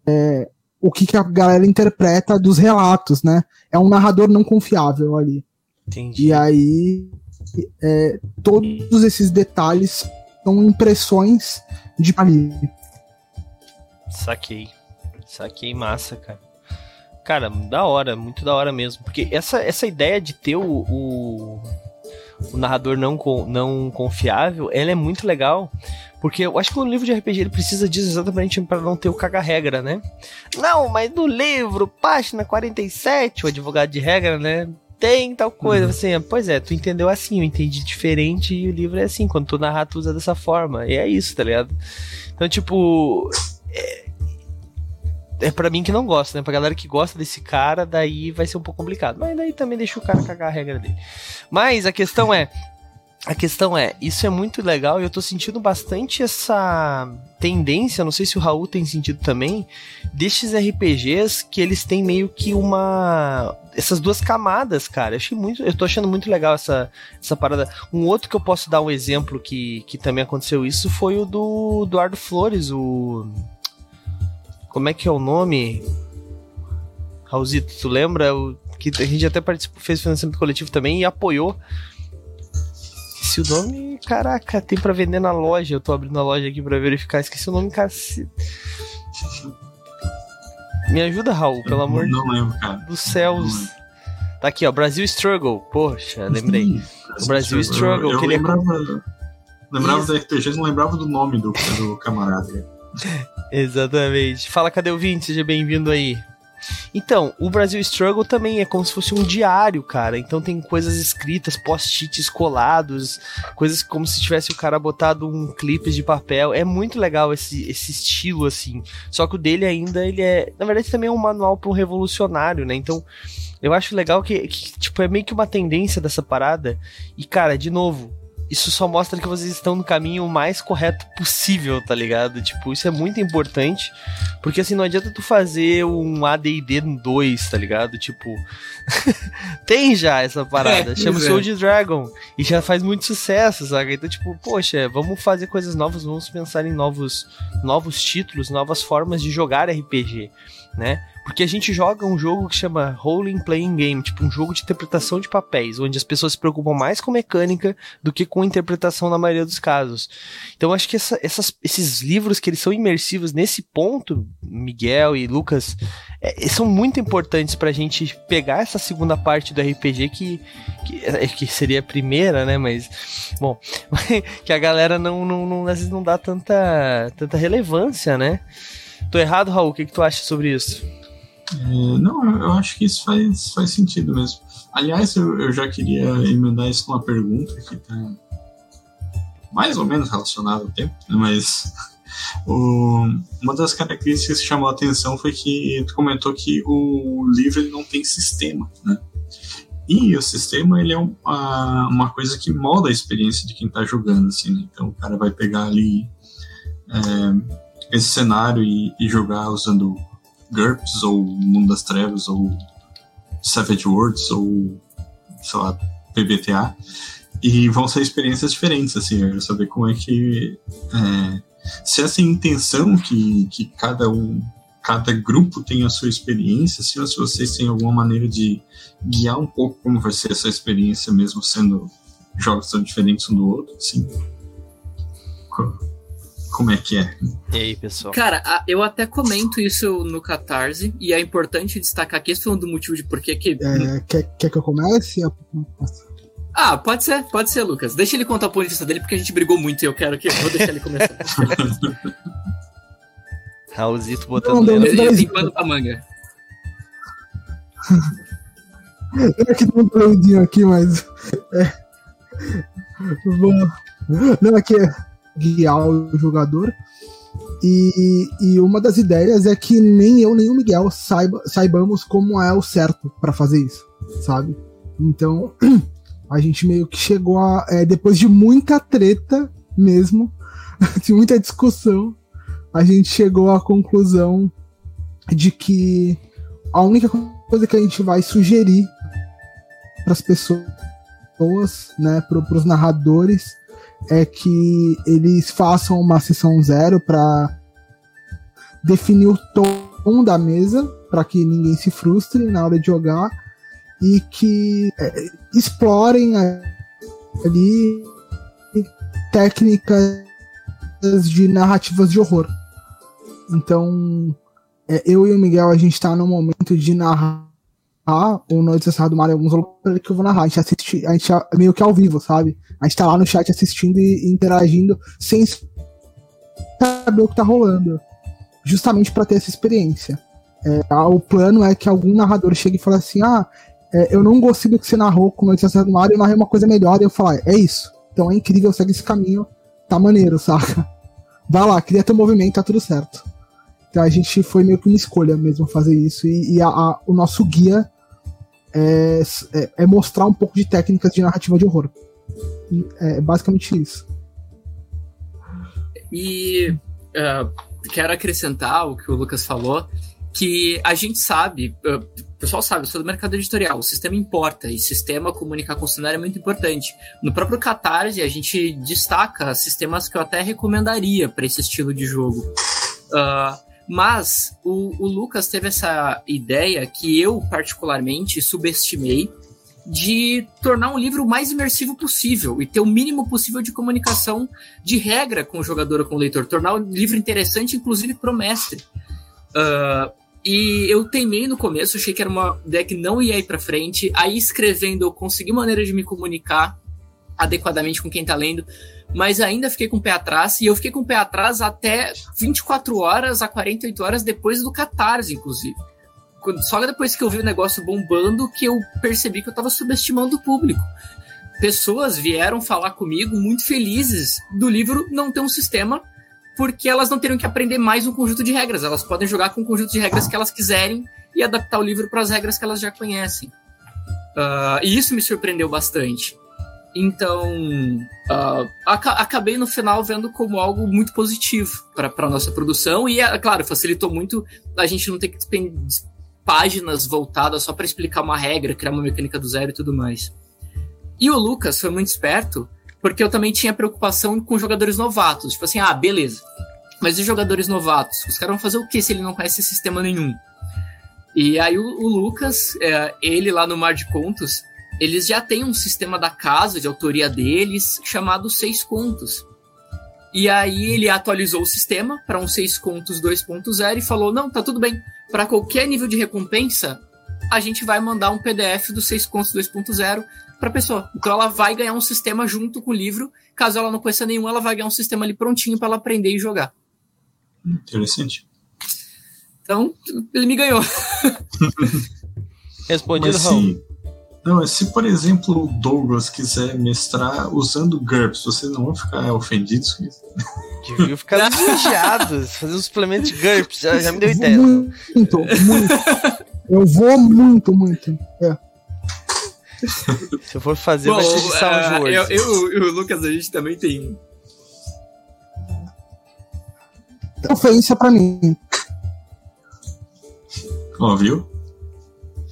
S4: É, o que, que a galera interpreta dos relatos, né? É um narrador não confiável ali. Entendi. E aí é, todos esses detalhes são impressões de ali.
S2: Saquei. Saquei massa, cara. Cara, da hora, muito da hora mesmo. Porque essa, essa ideia de ter o, o, o narrador não, não confiável, ela é muito legal. Porque eu acho que no livro de RPG ele precisa disso exatamente para não ter o caga-regra, né? Não, mas no livro, página 47, o advogado de regra, né? Tem tal coisa. Uhum. Assim, pois é, tu entendeu assim, eu entendi diferente e o livro é assim. Quando tu narrar, tu usa dessa forma. E é isso, tá ligado? Então, tipo. É, é pra mim que não gosta, né? Pra galera que gosta desse cara, daí vai ser um pouco complicado. Mas daí também deixa o cara cagar a regra dele. Mas a questão é. A questão é, isso é muito legal e eu tô sentindo bastante essa tendência, não sei se o Raul tem sentido também, destes RPGs que eles têm meio que uma essas duas camadas, cara. Eu achei muito, eu tô achando muito legal essa, essa parada. Um outro que eu posso dar um exemplo que, que também aconteceu isso foi o do Eduardo Flores, o como é que é o nome? Raulzito, tu lembra? O, que a gente até participou, fez financiamento coletivo também e apoiou. Esqueci o nome, caraca, tem para vender na loja. Eu tô abrindo a loja aqui para verificar. Esqueci o nome, cacete. Me ajuda, Raul, pelo amor
S5: não lembro, cara.
S2: dos céus. Tá aqui, ó, Brasil Struggle. Poxa, lembrei. o Brasil Struggle.
S5: Eu,
S2: eu
S5: lembrava, lembrava Isso. do RPG, não lembrava do nome do, do camarada.
S2: Exatamente. Fala, cadê o Vinte? Seja bem-vindo aí. Então, o Brasil Struggle também é como se fosse um diário, cara. Então tem coisas escritas, post-its colados, coisas como se tivesse o cara botado um clipe de papel. É muito legal esse, esse estilo, assim. Só que o dele ainda, ele é. Na verdade, também é um manual para um revolucionário, né? Então, eu acho legal que, que, tipo, é meio que uma tendência dessa parada. E, cara, de novo, isso só mostra que vocês estão no caminho mais correto possível, tá ligado? Tipo, isso é muito importante, porque assim, não adianta tu fazer um AD&D 2, tá ligado? Tipo, tem já essa parada, é, chama Soul é. Dragon, e já faz muito sucesso, sabe? Então, tipo, poxa, vamos fazer coisas novas, vamos pensar em novos, novos títulos, novas formas de jogar RPG, né? Porque a gente joga um jogo que chama Role Playing Game, tipo um jogo de interpretação de papéis, onde as pessoas se preocupam mais com mecânica do que com interpretação na maioria dos casos. Então acho que essa, essas, esses livros que eles são imersivos nesse ponto, Miguel e Lucas, é, são muito importantes pra gente pegar essa segunda parte do RPG que, que, é, que seria a primeira, né? Mas, bom, que a galera não, não, não, às vezes não dá tanta, tanta relevância, né? Tô errado, Raul? O que, que tu acha sobre isso?
S5: É, não, eu acho que isso faz, faz sentido mesmo. Aliás, eu, eu já queria emendar isso com uma pergunta que está mais ou menos relacionada ao tempo, né, mas o, uma das características que chamou a atenção foi que tu comentou que o livro não tem sistema, né? E o sistema, ele é uma, uma coisa que molda a experiência de quem está jogando, assim, né? Então o cara vai pegar ali é, esse cenário e, e, jogar usando GURPS, ou Mundo das Trevas, ou Savage Worlds, ou, sei lá, PBTA. E vão ser experiências diferentes, assim, eu quero saber como é que... É, se essa intenção que, que cada um cada grupo tem a sua experiência, assim, ou se vocês têm alguma maneira de guiar um pouco como vai ser essa experiência, mesmo sendo jogos tão diferentes um do outro, assim. Como é que é?
S2: E aí, pessoal?
S3: Cara, eu até comento isso no Catarse, e é importante destacar que esse foi um do motivo de por que.
S4: É, quer, quer que eu comece?
S3: Ah, pode ser, pode ser, Lucas. Deixa ele contar o ponto de vista dele, porque a gente brigou muito e eu quero que. Eu vou deixar ele começar.
S2: Raulzito botando não,
S3: tem pano pra manga.
S4: Eu aqui tem um doidinho aqui, mas. É. Vou. Não, aqui é guiar o jogador. E, e uma das ideias é que nem eu nem o Miguel saiba, saibamos como é o certo para fazer isso, sabe? Então, a gente meio que chegou a. É, depois de muita treta mesmo, de muita discussão, a gente chegou à conclusão de que a única coisa que a gente vai sugerir para as pessoas, né, para os narradores, é que eles façam uma sessão zero para definir o tom da mesa, para que ninguém se frustre na hora de jogar e que é, explorem ali técnicas de narrativas de horror. Então, é, eu e o Miguel, a gente tá no momento de narrar o Noite Acessado do Mario alguns lugares que eu vou narrar. A gente assiste, a gente é meio que ao vivo, sabe? A gente tá lá no chat assistindo e interagindo sem saber o que tá rolando. Justamente para ter essa experiência. É, o plano é que algum narrador chegue e fale assim: ah, é, eu não gostei do que você narrou com Acessado do Mario, eu narrei uma coisa melhor. E eu falar: é isso. Então é incrível, segue esse caminho, tá maneiro, saca? Vai lá, cria teu movimento, tá tudo certo. Então a gente foi meio que uma escolha mesmo fazer isso. E, e a, a, o nosso guia é, é, é, mostrar um pouco de técnicas de narrativa de horror. É basicamente isso.
S3: E uh, quero acrescentar o que o Lucas falou, que a gente sabe, uh, o pessoal sabe, eu sou do mercado editorial, o sistema importa, e sistema comunicar com o cenário é muito importante. No próprio Catarse, a gente destaca sistemas que eu até recomendaria para esse estilo de jogo. Uh, mas o, o Lucas teve essa ideia que eu, particularmente, subestimei de tornar um livro o mais imersivo possível e ter o mínimo possível de comunicação de regra com o jogador ou com o leitor. Tornar o livro interessante, inclusive, para o mestre. Uh, e eu teimei no começo, achei que era uma ideia que não ia ir para frente. Aí, escrevendo, eu consegui maneira de me comunicar adequadamente com quem tá lendo mas ainda fiquei com o pé atrás, e eu fiquei com o pé atrás até 24 horas a 48 horas depois do Catarse, inclusive. Só depois que eu vi o negócio bombando que eu percebi que eu tava subestimando o público. Pessoas vieram falar comigo muito felizes do livro não ter um sistema, porque elas não teriam que aprender mais um conjunto de regras. Elas podem jogar com o conjunto de regras que elas quiserem e adaptar o livro para as regras que elas já conhecem. Uh, e isso me surpreendeu bastante. Então, uh, acabei no final vendo como algo muito positivo para a nossa produção. E, é claro, facilitou muito a gente não ter que páginas voltadas só para explicar uma regra, criar uma mecânica do zero e tudo mais. E o Lucas foi muito esperto, porque eu também tinha preocupação com jogadores novatos. Tipo assim, ah, beleza. Mas os jogadores novatos, os caras vão fazer o que se ele não conhece sistema nenhum? E aí o, o Lucas, é, ele lá no Mar de Contos, eles já têm um sistema da casa, de autoria deles, chamado Seis Contos. E aí ele atualizou o sistema para um Seis Contos 2.0 e falou: não, tá tudo bem. Para qualquer nível de recompensa, a gente vai mandar um PDF do Seis Contos 2.0 para a pessoa. Então ela vai ganhar um sistema junto com o livro. Caso ela não conheça nenhum, ela vai ganhar um sistema ali prontinho para ela aprender e jogar.
S5: Interessante.
S3: Então, ele me ganhou.
S2: Respondido, Raul.
S5: Não, se por exemplo o Douglas quiser mestrar usando GURPS, vocês não vão ficar ofendidos com isso?
S2: Devia ficar desejado, fazer um suplemento de GURPS, já, já me deu ideia.
S4: Muito, muito. Eu vou muito, muito. É.
S2: Se eu for fazer, Bom, vai ser de uh,
S3: Worlds. Eu, eu e o Lucas, a gente também tem.
S4: Ofensa pra mim.
S5: Ó, viu?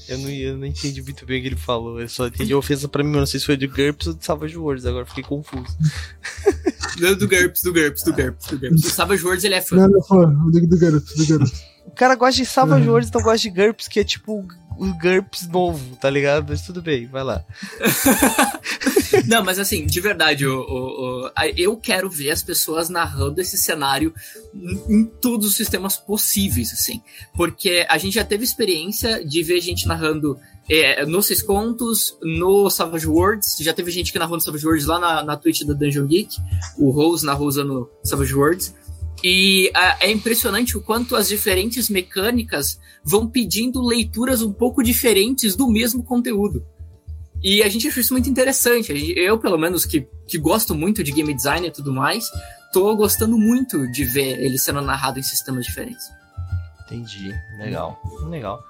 S2: Eu não, eu não entendi muito bem o que ele falou. Eu só entendi a ofensa pra mim, mas não sei se foi de GURPS ou de Savage Worlds. Agora fiquei confuso.
S3: do, do GURPS, do GURPS, do GURPS, do GURPS. O Savage Worlds ele é fã.
S4: Não, não, fã. Do, do GURPS, do GURPS.
S2: O cara gosta de Savage Worlds, então gosta de GURPS, que é tipo o GURPS novo, tá ligado? Mas tudo bem, vai lá.
S3: Não, mas assim, de verdade, eu quero ver as pessoas narrando esse cenário em, todos os sistemas possíveis, assim. Porque a gente já teve experiência de ver gente narrando é, no Seis Contos, no Savage Worlds. Já teve gente que narrou no Savage Worlds lá na, na Twitch da Dungeon Geek. O Rose narrou usando Savage Worlds. E é impressionante o quanto as diferentes mecânicas vão pedindo leituras um pouco diferentes do mesmo conteúdo. E a gente achou isso muito interessante. Eu, pelo menos, que, que gosto muito de game design e tudo mais, tô gostando muito de ver ele sendo narrado em sistemas diferentes.
S2: Entendi. Legal. Legal.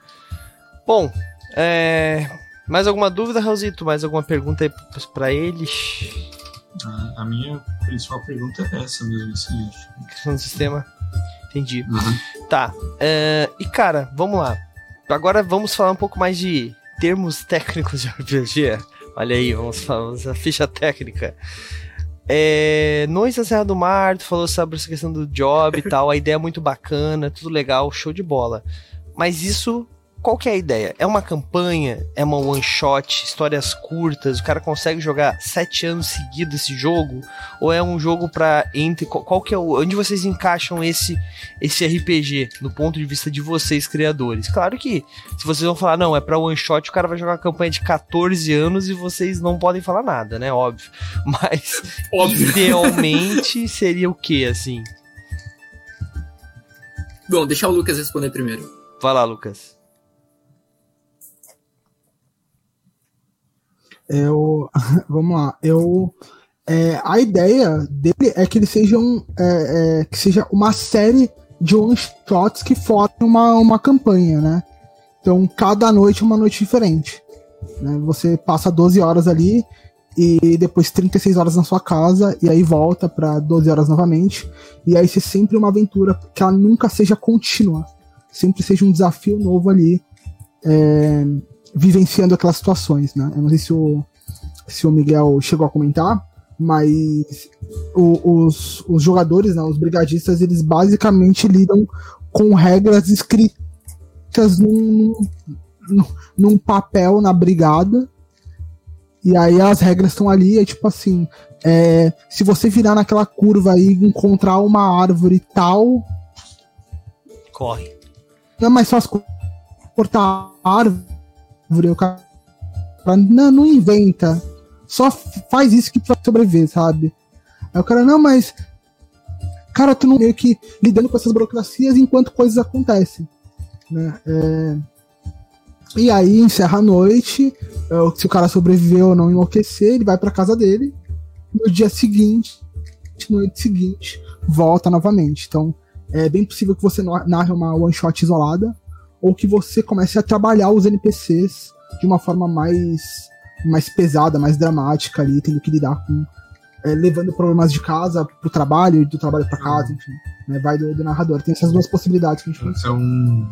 S2: Bom, é... mais alguma dúvida, Raulzito? Mais alguma pergunta aí para eles?
S5: A, a, minha principal pergunta é essa mesmo, assim,
S2: acho. Questão do sistema. Entendi. Uhum. Tá. Uh, e cara, vamos lá. Agora vamos falar um pouco mais de termos técnicos de RPG. Olha aí, vamos falar a ficha técnica. É, Noite da Serra do Mar, tu falou sobre essa questão do job e tal, a ideia é muito bacana, tudo legal, show de bola. Mas isso qual que é a ideia? É uma campanha? É uma one shot? Histórias curtas? O cara consegue jogar sete anos seguidos esse jogo? Ou é um jogo para entre qual que é o onde vocês encaixam esse esse RPG do ponto de vista de vocês criadores? Claro que se vocês vão falar não, é para one shot, o cara vai jogar uma campanha de 14 anos e vocês não podem falar nada, né? Óbvio. Mas Óbvio. idealmente seria o que assim?
S3: Bom, deixa o Lucas responder primeiro.
S2: Vai lá, Lucas.
S4: Eu, vamos lá, eu é, a ideia dele é que ele seja um, é, é, que seja uma série de one shots que formem uma, uma campanha, né? Então cada noite é uma noite diferente. Né? Você passa 12 horas ali e depois 36 horas na sua casa e aí volta para 12 horas novamente. E aí ser sempre uma aventura que ela nunca seja contínua, sempre seja um desafio novo ali. É, vivenciando aquelas situações, né? Eu não sei se o, se o Miguel chegou a comentar, mas o, os, os jogadores, né, os brigadistas, eles basicamente lidam com regras escritas num, num, num papel na brigada. E aí as regras estão ali, é tipo assim, é, se você virar naquela curva e encontrar uma árvore tal.
S2: Corre.
S4: Não é mais fácil cortar a árvore o cara não, não inventa. Só faz isso que vai sobreviver, sabe? Aí o cara, não, mas. Cara, tu não meio que lidando com essas burocracias enquanto coisas acontecem. Né? É... E aí encerra a noite. É, se o cara sobreviveu ou não enlouquecer, ele vai pra casa dele. No dia seguinte, noite seguinte, volta novamente. Então, é bem possível que você narre uma one shot isolada ou que você comece a trabalhar os NPCs de uma forma mais, mais pesada, mais dramática ali, tendo que lidar com. É, levando problemas de casa pro trabalho e do trabalho para casa, enfim. Né, vai do, do, narrador. Tem essas duas possibilidades que a gente
S5: um.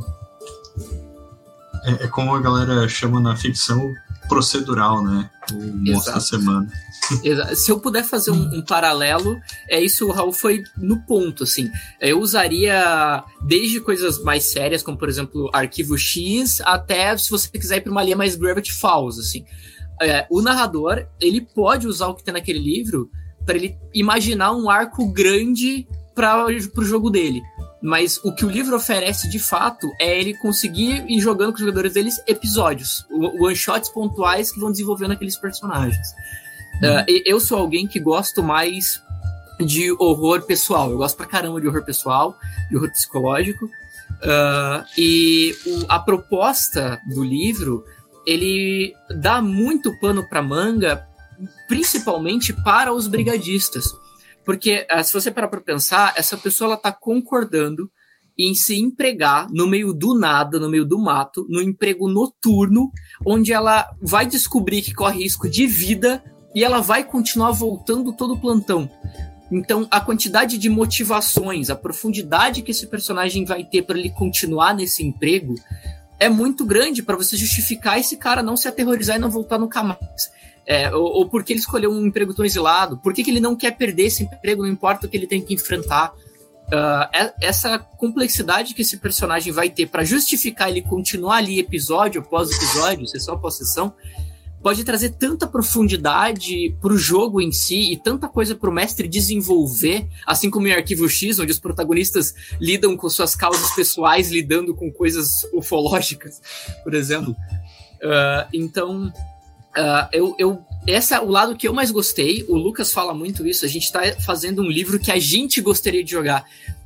S5: É, é, como a galera chama na ficção procedural, né? O monstro da semana.
S3: Se eu puder fazer um, um, paralelo, é isso, o Raul foi no ponto, assim. Eu usaria desde coisas mais sérias, como por exemplo Arquivo X, até se você quiser ir para uma linha mais Gravity Falls, assim. É, o narrador, ele pode usar o que tem naquele livro para ele imaginar um arco grande para o jogo dele. Mas o que o livro oferece de fato é ele conseguir ir jogando com os jogadores deles episódios, one-shots pontuais que vão desenvolvendo aqueles personagens. Uh, eu sou alguém que gosto mais de horror pessoal. Eu gosto pra caramba de horror pessoal, de horror psicológico. Uh, e o, a proposta do livro, ele dá muito pano pra manga, principalmente para os brigadistas. Porque, uh, se você parar pra pensar, essa pessoa ela tá concordando em se empregar no meio do nada, no meio do mato, no emprego noturno, onde ela vai descobrir que corre risco de vida e ela vai continuar voltando todo o plantão. Então, a quantidade de motivações, a profundidade que esse personagem vai ter para ele continuar nesse emprego é muito grande para você justificar esse cara não se aterrorizar e não voltar nunca mais. É, ou, ou porque ele escolheu um emprego tão exilado, por que, que ele não quer perder esse emprego, não importa o que ele tem que enfrentar. Uh, essa complexidade que esse personagem vai ter para justificar ele continuar ali episódio após episódio, sessão após sessão, pode trazer tanta profundidade pro jogo em si e tanta coisa pro mestre desenvolver, assim como em Arquivo X, onde os protagonistas lidam com suas causas pessoais, lidando com coisas ufológicas, por exemplo. Uh, então, uh, eu, eu, esse é o lado que eu mais gostei. O Lucas fala muito isso. A gente está fazendo um livro que a gente gostaria de jogar.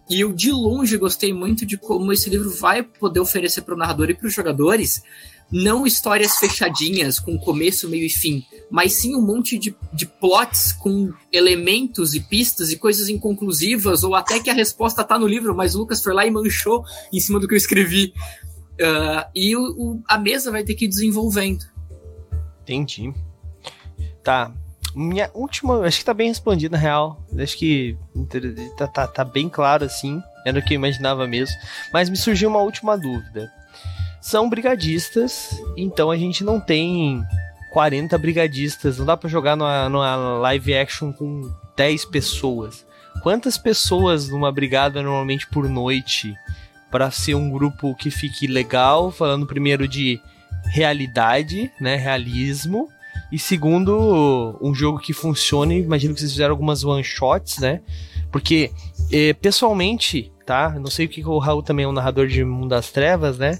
S3: E eu, de longe, gostei muito de como esse livro vai poder oferecer para o narrador e para os jogadores não histórias fechadinhas com começo, meio e fim, mas sim um monte de, de plots com elementos e pistas e coisas inconclusivas, ou até que a resposta tá no livro, mas o Lucas foi lá e manchou em cima do que eu escrevi. Uh, e o, o, a mesa vai ter que ir desenvolvendo.
S2: Entendi. Tá. Minha última, acho que tá bem respondido na real. Acho que tá, tá, tá bem claro assim. Era o que eu imaginava mesmo. Mas me surgiu uma última dúvida são brigadistas, então a gente não tem 40 brigadistas, não dá para jogar numa, numa live action com 10 pessoas. Quantas pessoas numa brigada normalmente por noite para ser um grupo que fique legal, falando primeiro de realidade, né, realismo, e segundo, um jogo que funcione, imagino que vocês fizeram algumas one shots, né? Porque eh, pessoalmente, tá? Não sei o que o Raul também é um narrador de Mundo das Trevas, né?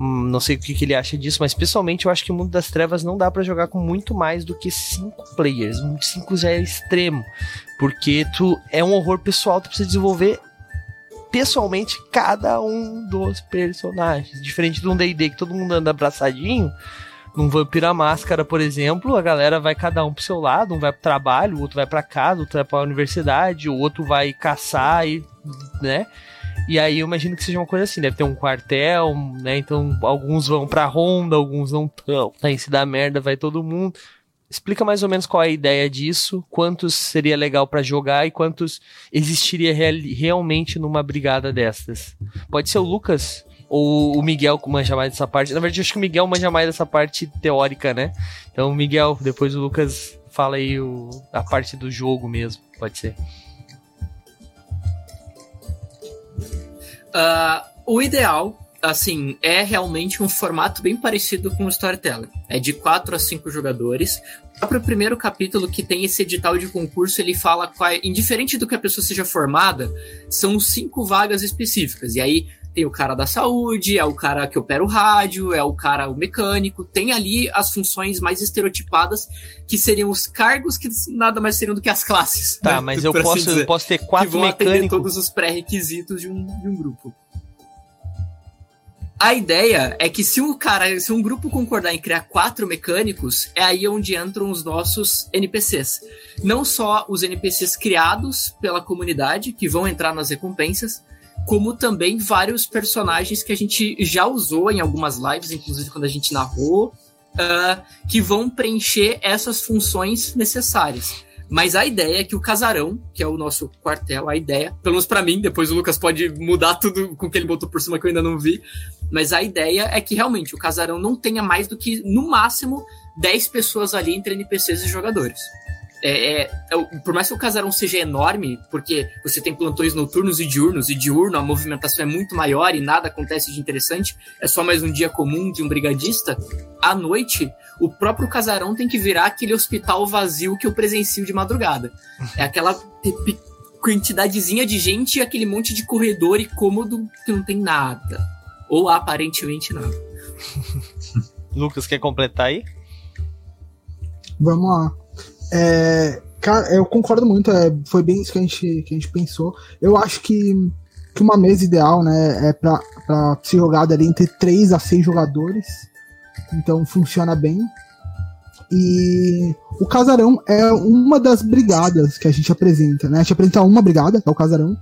S2: Hum, não sei o que, que, ele acha disso, mas pessoalmente eu acho que o Mundo das Trevas não dá para jogar com muito mais do que cinco players. Cinco já é extremo, porque tu é um horror pessoal, tu precisa desenvolver pessoalmente cada um dos personagens. Diferente de um D&D que todo mundo anda abraçadinho, num Vampira Máscara, por exemplo, a galera vai cada um pro seu lado, um vai pro trabalho, o outro vai para casa, outro vai pra universidade, o outro vai caçar e, né? E aí eu imagino que seja uma coisa assim, deve ter um quartel, né? Então alguns vão pra ronda, alguns não tão. Aí se dá merda, vai todo mundo. Explica mais ou menos qual é a ideia disso, quantos seria legal para jogar e quantos existiria real, realmente numa brigada destas. Pode ser o Lucas ou o Miguel que manja mais dessa parte. Na verdade, eu acho que o Miguel manja mais dessa parte teórica, né? Então, Miguel, depois o Lucas fala aí o, a parte do jogo mesmo, pode ser.
S3: Uh, o ideal, assim, é realmente um formato bem parecido com o Storyteller. É de 4 a 5 jogadores. O primeiro capítulo que tem esse edital de concurso, ele fala qual, é, indiferente do que a pessoa seja formada, são cinco vagas específicas. E aí tem o cara da saúde, é o cara que opera o rádio, é o cara o mecânico, tem ali as funções mais estereotipadas, que seriam os cargos que nada mais seriam do que as classes.
S2: Tá, né? mas eu posso, assim dizer, posso ter quatro que vão mecânicos.
S3: todos os pré-requisitos de um, de um grupo. A ideia é que se um cara, se um grupo concordar em criar quatro mecânicos, é aí onde entram os nossos NPCs. Não só os NPCs criados pela comunidade, que vão entrar nas recompensas, como também vários personagens que a gente já usou em algumas lives, inclusive quando a gente narrou, uh, que vão preencher essas funções necessárias. Mas a ideia é que o casarão, que é o nosso quartel, a ideia, pelo menos pra mim, depois o Lucas pode mudar tudo com o que ele botou por cima que eu ainda não vi, mas a ideia é que realmente o casarão não tenha mais do que, no máximo, 10 pessoas ali entre NPCs e jogadores. É, é, é, por mais que o casarão seja enorme, porque você tem plantões noturnos e diurnos, e diurno a movimentação é muito maior e nada acontece de interessante, é só mais um dia comum de um brigadista, à noite, o próprio casarão tem que virar aquele hospital vazio que eu presencio de madrugada. É aquela quantidadezinha de gente e aquele monte de corredor e cômodo que não tem nada. Ou aparentemente nada.
S2: Lucas, quer completar aí?
S4: Vamos lá. É, cara, eu concordo muito, é, foi bem isso que a gente, que a gente pensou. Eu acho que, que uma mesa ideal, né, é pra, pra ser jogada ali entre 3 a 6 jogadores. Então funciona bem. E o Casarão é uma das brigadas que a gente apresenta, né? A gente apresenta uma brigada, é o Casarão.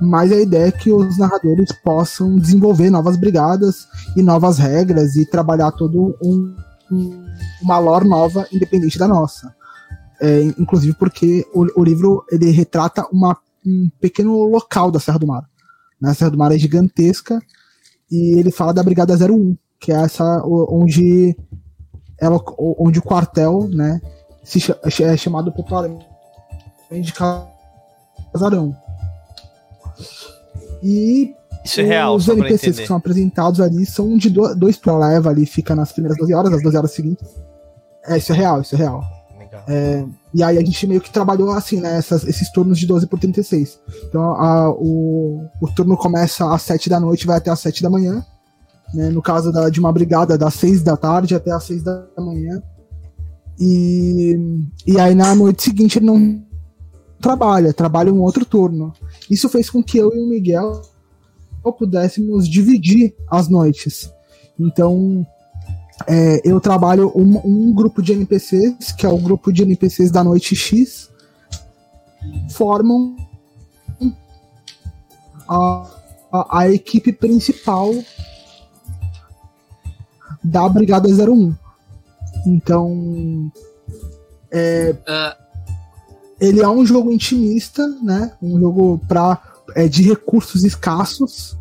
S4: mas a ideia é que os narradores possam desenvolver novas brigadas e novas regras e trabalhar todo um, uma lore nova independente da nossa. É, inclusive porque o, o, livro ele retrata uma, um pequeno local da Serra do Mar. Né? A Serra do Mar é gigantesca e ele fala da Brigada 01, que é essa onde ela, onde o quartel, né, se, é chamado popularmente de casarão. E
S2: Isso é real,
S4: os NPCs que são apresentados ali são de dois, dois pra leva ali, fica nas primeiras 12 horas, as 12 horas seguintes. É, isso é real, isso é real. É, e aí a gente meio que trabalhou assim, né? Essas, esses turnos de 12 por 36. Então a, o, o turno começa às 7 da noite vai até às 7 da manhã. Né, no caso da, de uma brigada, das 6 da tarde até às 6 da manhã. E, e aí na noite seguinte ele não trabalha, trabalha um outro turno. Isso fez com que eu e o Miguel pudéssemos dividir as noites. Então, é, eu trabalho um, um, grupo de NPCs, que é o grupo de NPCs da noite X, formam a, a, a equipe principal da Brigada 01. Então, é, uh, ele é um jogo intimista, né? Um jogo pra, é, de recursos escassos.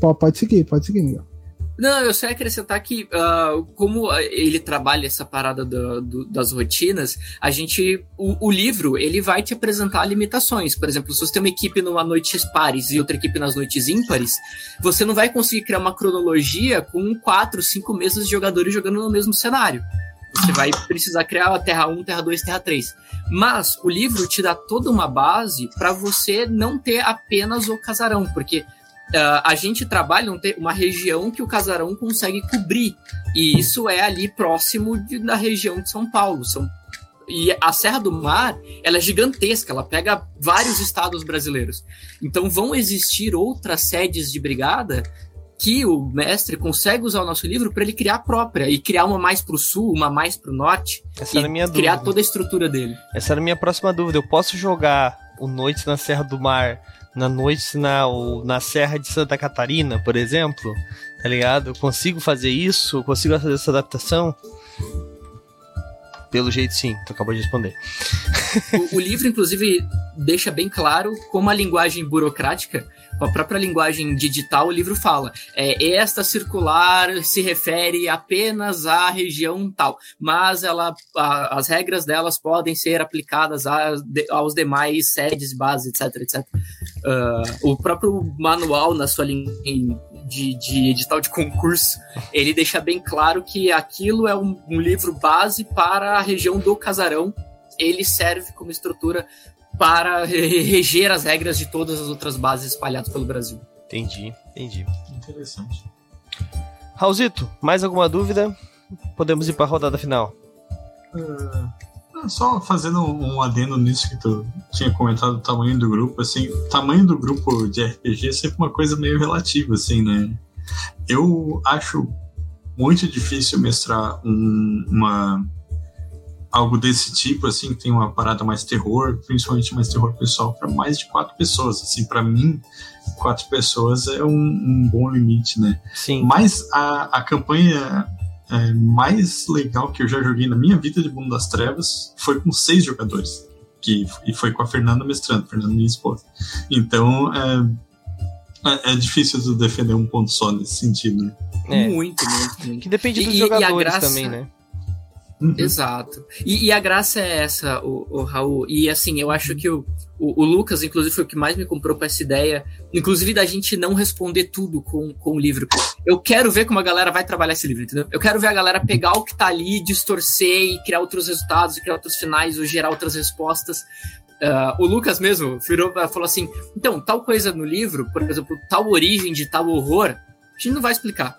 S4: Pô, pode seguir, pode seguir, Miguel.
S3: Não, eu só ia acrescentar que, uh, como ele trabalha essa parada do, do, das rotinas, a gente. O, o, livro ele vai te apresentar limitações. Por exemplo, se você tem uma equipe numa noites pares e outra equipe nas noites ímpares, você não vai conseguir criar uma cronologia com quatro, cinco meses de jogadores jogando no mesmo cenário. Você vai precisar criar a Terra 1, Terra 2, Terra 3. Mas o livro te dá toda uma base para você não ter apenas o casarão, porque uh, a gente trabalha uma região que o casarão consegue cobrir. E isso é ali próximo de, da região de São Paulo. São, e a Serra do Mar, ela é gigantesca, ela pega vários estados brasileiros. Então vão existir outras sedes de brigada que o mestre consegue usar o nosso livro para ele criar a própria e criar uma mais para o sul, uma mais para o norte
S2: Essa e
S3: criar
S2: dúvida.
S3: toda a estrutura dele.
S2: Essa era a minha próxima dúvida. Eu posso jogar o Noite na Serra do Mar, na Noite na, na Serra de Santa Catarina, por exemplo? Tá ligado? Eu consigo fazer isso? Eu consigo fazer essa adaptação? Pelo jeito, sim, tu acabou de responder.
S3: O, o livro, inclusive, deixa bem claro como a linguagem burocrática a própria linguagem digital, o livro fala: é, esta circular se refere apenas à região tal, mas ela, a, as regras delas podem ser aplicadas a, de, aos demais sedes, bases, etc, etc. Uh, o próprio manual na sua linha de, de edital de concurso, ele deixa bem claro que aquilo é um, um livro base para a região do casarão. Ele serve como estrutura para reger as regras de todas as outras bases espalhadas pelo Brasil.
S2: Entendi, entendi.
S5: Interessante.
S2: Raulzito, mais alguma dúvida? Podemos ir para a rodada final.
S5: Uh, só fazendo um adendo nisso que tu tinha comentado, o tamanho do grupo, assim, o tamanho do grupo de RPG é sempre uma coisa meio relativa, assim, né? Eu acho muito difícil mestrar um, uma algo desse tipo, assim, que tem uma parada mais terror, principalmente mais terror pessoal, para mais de quatro pessoas. Assim, para mim, quatro pessoas é um, um, bom limite, né?
S2: Sim.
S5: Mas a, a campanha é, mais legal que eu já joguei na minha vida de Mundo das Trevas foi com seis jogadores. Que, e foi com a Fernanda mestrando, Fernanda minha esposa. Então, é, é, é difícil de defender um ponto só nesse sentido. Né?
S3: É. Muito, muito, muito.
S2: Que depende dos e, jogadores e graça... também, né?
S3: Uhum. Exato. E, e, a graça é essa, o, o, Raul. E assim, eu acho que o, o, o, Lucas, inclusive, foi o que mais me comprou com essa ideia, inclusive da gente não responder tudo com, com o livro. Eu quero ver como a galera vai trabalhar esse livro, entendeu? Eu quero ver a galera pegar o que tá ali, distorcer e criar outros resultados, e criar outros finais, ou gerar outras respostas. Uh, o Lucas mesmo virou, falou assim: então, tal coisa no livro, por exemplo, tal origem de tal horror, a gente não vai explicar.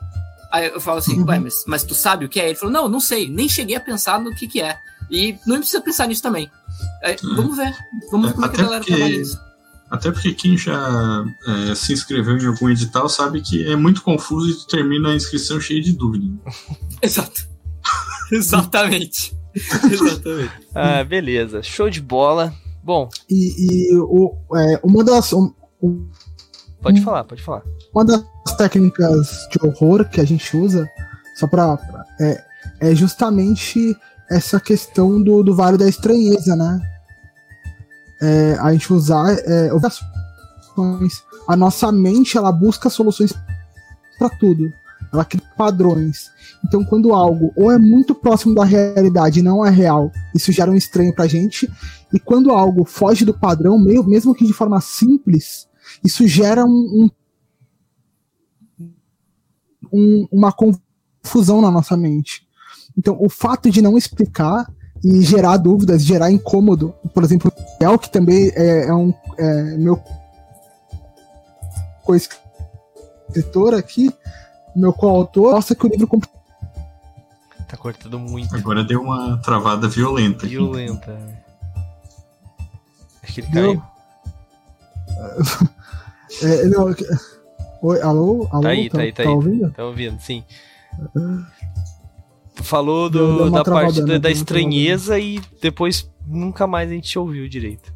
S3: Aí eu falo assim, ué, mas, mas tu sabe o que é? Ele falou, não, não sei, nem cheguei a pensar no que que é. E não precisa pensar nisso também. Aí, vamos ver, vamos ver como é que a galera porque, trabalha isso.
S5: Até porque quem já é, se inscreveu em algum edital sabe que é muito confuso e termina a inscrição cheia de dúvida.
S3: Exato. Exatamente. Exatamente.
S2: Ah, beleza. Show de bola. Bom.
S4: E, e o, é, uma das
S2: Pode falar, pode falar.
S4: Uma das técnicas de horror que a gente usa, só pra. pra- é, é justamente essa questão do, do Vale da Estranheza, né? É, a gente usar é. A nossa mente ela busca soluções para tudo. Ela cria padrões. Então, quando algo ou é muito próximo da realidade e não é real, isso gera um estranho pra gente. E quando algo foge do padrão, meio- mesmo que de forma simples, isso gera um, um- um- uma confusão na nossa mente. Então, o fato de não explicar e gerar dúvidas, gerar incômodo, por exemplo, o Miguel, que também é, é um é, meu co-escritor aqui, meu coautor, mostra que o livro
S2: Tá cortando muito.
S5: Agora deu uma travada violenta. aqui.
S2: Violenta. Acho que ele caiu.
S4: é, não, Oi, alô? Alô?
S2: Tá aí, tá aí, tá aí.
S4: ouvindo?
S2: Tá ouvindo, sim. Falou do, da parte da,
S4: né?
S2: da
S4: uma
S2: estranheza e depois nunca mais a gente ouviu direito.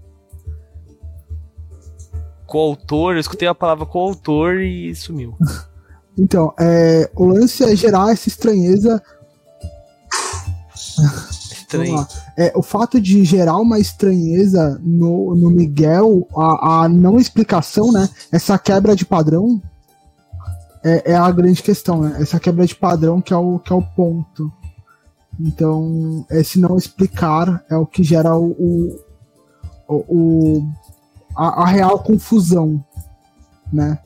S2: Coautor, eu escutei a palavra coautor e sumiu.
S4: Então, é, o lance é gerar essa estranheza
S2: Estranho.
S4: É, o fato de gerar uma estranheza no, no Miguel, a, a não explicação, né? Essa quebra de padrão é, é a grande questão, né? Essa quebra de padrão que é o, que é o ponto. Então, esse não explicar é o que gera o, o, o- a, a real confusão, né?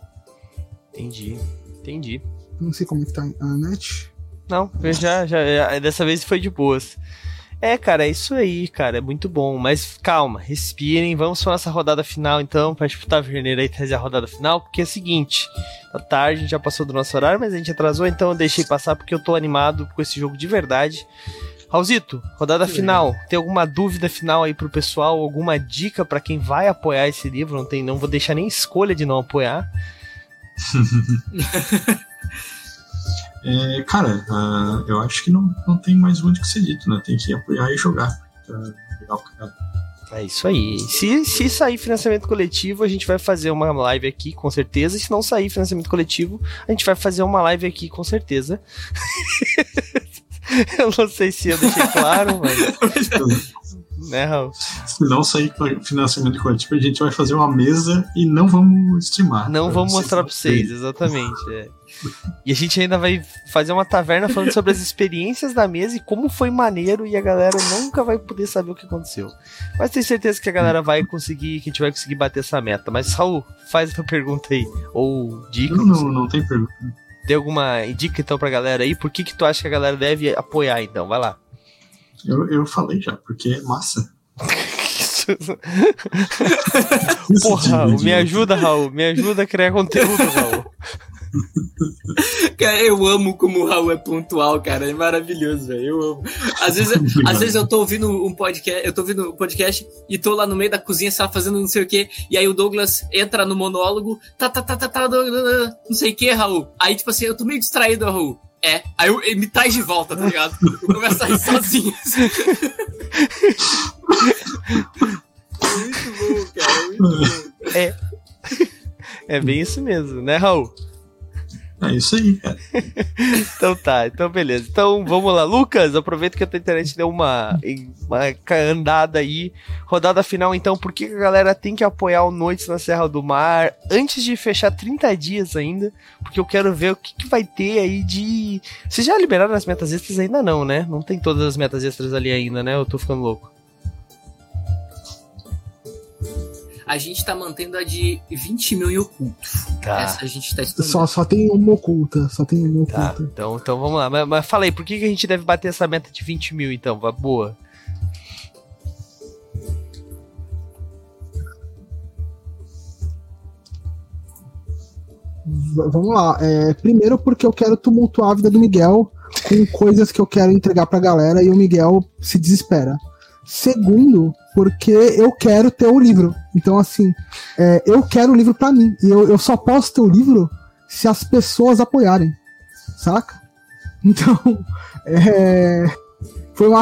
S2: Entendi, entendi.
S4: Não sei como é que tá a net.
S2: Não, eu já, já, já- dessa vez foi de boas. É, cara, é isso aí, cara, é muito bom. Mas calma, respirem, vamos para nossa rodada final então, pra disputar a Verneira e trazer a rodada final, porque é o seguinte, tá tarde, a gente já passou do nosso horário, mas a gente atrasou, então eu deixei passar porque eu tô animado com esse jogo de verdade. Raulzito, rodada final, tem alguma dúvida final aí pro pessoal, alguma dica pra quem vai apoiar esse livro? Não tem, não vou deixar nem escolha de não apoiar.
S5: É, cara, ah, eu acho que não, não tem mais muito o que ser dito, né? Tem que apoiar e jogar. Tá legal, cara.
S2: É isso aí. Se, se sair financiamento coletivo, a gente vai fazer uma live aqui, com certeza. E se não sair financiamento coletivo, a gente vai fazer uma live aqui, com certeza. eu não sei se eu deixei claro, mas. Né, Raul?
S5: Se não sair com financiamento coletivo, a gente vai fazer uma mesa e não vamos streamar.
S2: Não vamos mostrar pra vocês, exatamente. é. E a gente ainda vai fazer uma taverna falando sobre as experiências da mesa e como foi maneiro e a galera nunca vai poder saber o que aconteceu. Mas tenho certeza que a galera vai conseguir, que a gente vai conseguir bater essa meta. Mas, Raul, faz a tua pergunta aí. Ou dica.
S5: Não,
S2: não,
S5: não tem pergunta.
S2: Tem alguma dica então pra galera aí? Por que que tu acha que a galera deve apoiar então? Vai lá.
S5: Eu, eu falei já, porque é massa.
S2: Porra, Raul, me ajuda, Raul. Me ajuda a criar conteúdo, Raul.
S3: Cara, eu amo como o Raul é pontual, cara. É maravilhoso, velho. Eu amo. Às vezes, às vezes eu tô ouvindo um podcast, eu tô ouvindo um podcast e tô lá no meio da cozinha, sabe, fazendo não sei o quê. E aí o Douglas entra no monólogo, tá, tá, tá, tá, tá, não sei o que, Raul. Aí, tipo assim, eu tô meio distraído, Raul. É. Aí eu, ele me traz de volta, tá ligado? Eu começo a rir sozinho. muito bom, cara. Muito bom.
S2: É bem isso mesmo, né, Raul?
S5: É isso aí, cara.
S2: Então tá, então beleza. Então vamos lá. Lucas, aproveita que a tua internet deu uma, uma andada aí. Rodada final, então, por que a galera tem que apoiar o Noites na Serra do Mar antes de fechar 30 dias ainda? Porque eu quero ver o que, que vai ter aí de. Vocês já liberaram as metas extras ainda não, né? Não tem todas as metas extras ali ainda, né? Eu tô ficando louco.
S3: A gente tá mantendo a de 20 mil em oculto.
S2: Tá.
S3: Essa a gente tá estudando.
S4: Só, só tem uma oculta. Só tem uma
S2: Tá,
S4: oculta.
S2: então, então vamos lá. Mas, mas fala aí, por que, que a gente deve bater essa meta de 20 mil então? Boa.
S4: V- vamos lá. É, primeiro porque eu quero tumultuar a vida do Miguel com coisas que eu quero entregar pra galera e o Miguel se desespera. Segundo, porque eu quero ter o livro. Então, assim, é, eu quero o livro pra mim. E eu, eu só posso ter o livro se as pessoas apoiarem. Saca? Então, é, foi um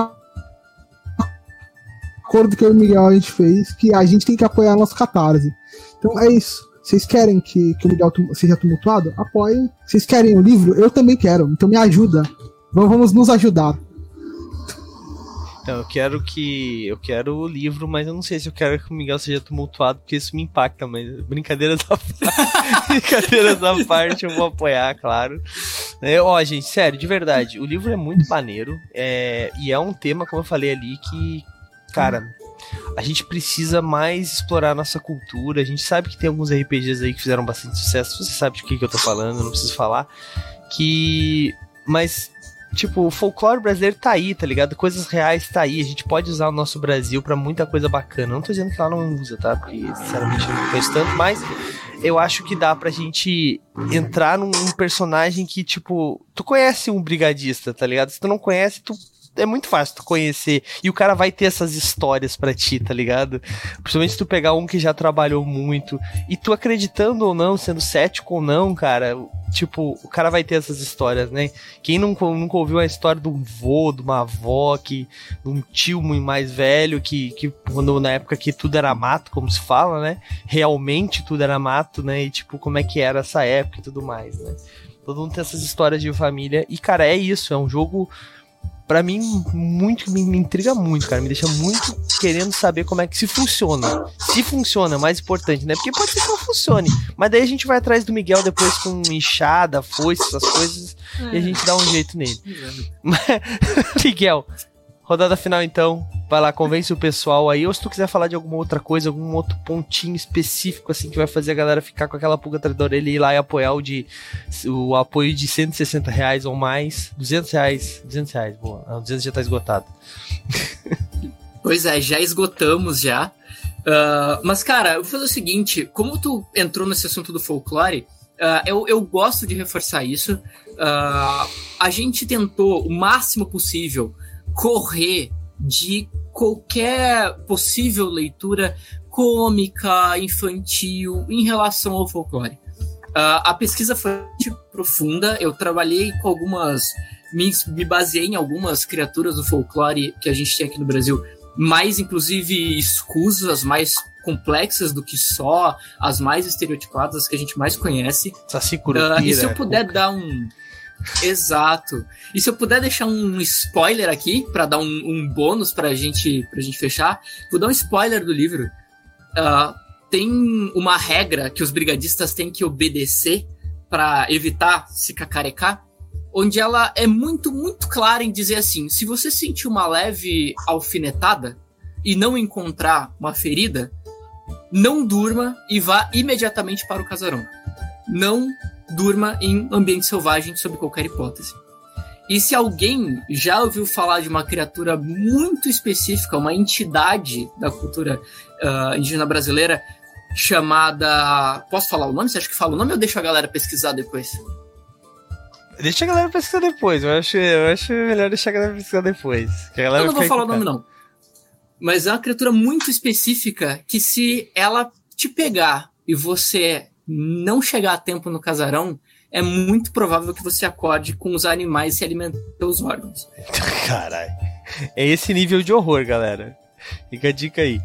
S4: acordo que eu e o Miguel a gente fez que a gente tem que apoiar nosso catarse. Então é isso. Vocês querem que, que o Miguel seja tumultuado? Apoiem. Vocês querem o livro? Eu também quero. Então me ajuda. Vamos nos ajudar.
S2: Então, eu quero que. Eu quero o livro, mas eu não sei se eu quero que o Miguel seja tumultuado, porque isso me impacta, mas brincadeiras à parte. brincadeiras à parte, eu vou apoiar, claro. É, ó, gente, sério, de verdade, o livro é muito maneiro. É, e é um tema, como eu falei ali, que, cara, a gente precisa mais explorar a nossa cultura. A gente sabe que tem alguns RPGs aí que fizeram bastante sucesso. Você sabe de que, que eu tô falando, não preciso falar. Que. Mas tipo, o folclore brasileiro tá aí, tá ligado? Coisas reais tá aí. A gente pode usar o nosso Brasil para muita coisa bacana. Não tô dizendo que lá não usa, tá? Porque, sinceramente, eu não conheço tanto, mas eu acho que dá pra gente entrar num personagem que, tipo, tu conhece um brigadista, tá ligado? Se tu não conhece, tu é muito fácil tu conhecer. E o cara vai ter essas histórias para ti, tá ligado? Principalmente se tu pegar um que já trabalhou muito. E tu acreditando ou não, sendo cético ou não, cara, tipo, o cara vai ter essas histórias, né? Quem nunca, nunca ouviu a história de um vô, de uma avó, que, de um tio muito mais velho, que, que quando, na época que tudo era mato, como se fala, né? Realmente tudo era mato, né? E tipo, como é que era essa época e tudo mais, né? Todo mundo tem essas histórias de família. E, cara, é isso, é um jogo para mim, muito me, me, intriga muito, cara. Me deixa muito querendo saber como é que se funciona. Se funciona, é mais importante, né? Porque pode ser que não funcione. Mas daí a gente vai atrás do Miguel depois com enxada, foice, essas coisas, é. e a gente dá um jeito nele. É. Miguel, Rodada final, então. Vai lá, convence o pessoal aí. Ou se tu quiser falar de alguma outra coisa, algum outro pontinho específico, assim, que vai fazer a galera ficar com aquela pulga atrás da orelha e ir lá e apoiar o de o apoio de 160 reais ou mais. 200 reais. 200 reais, boa. Não, 200 já tá esgotado.
S3: Pois é, já esgotamos já. Uh, mas, cara, eu vou fazer o seguinte: como tu entrou nesse assunto do folclore, uh, eu, eu gosto de reforçar isso. Uh, a gente tentou o máximo possível correr de qualquer possível leitura cômica, infantil, em relação ao folclore. Uh, a pesquisa foi profunda, eu trabalhei com algumas. Me, me baseei em algumas criaturas do folclore que a gente tem aqui no Brasil, mais inclusive escusas, mais complexas do que só as mais estereotipadas que a gente mais conhece.
S2: Uh,
S3: e se eu puder dar um Exato. E se eu puder deixar um spoiler aqui, para dar um, um, bônus pra gente, pra gente fechar, vou dar um spoiler do livro. Uh, tem uma regra que os brigadistas têm que obedecer para evitar se cacarecar, onde ela é muito, muito clara em dizer assim: se você sentir uma leve alfinetada e não encontrar uma ferida, não durma e vá imediatamente para o casarão. Não durma em ambiente selvagem sob qualquer hipótese. E se alguém já ouviu falar de uma criatura muito específica, uma entidade da cultura uh, indígena brasileira chamada. Posso falar o nome? Você acha que fala o nome ou deixa a galera pesquisar depois?
S2: Deixa a galera pesquisar depois. Eu acho, eu acho melhor deixar a galera pesquisar depois.
S3: eu não vou falar o nome, não. Mas é uma criatura muito específica que se ela te pegar e você não chegar a tempo no casarão, é muito provável que você acorde com os animais se alimentando dos órgãos.
S2: Caralho. É esse nível de horror, galera. Fica a dica aí.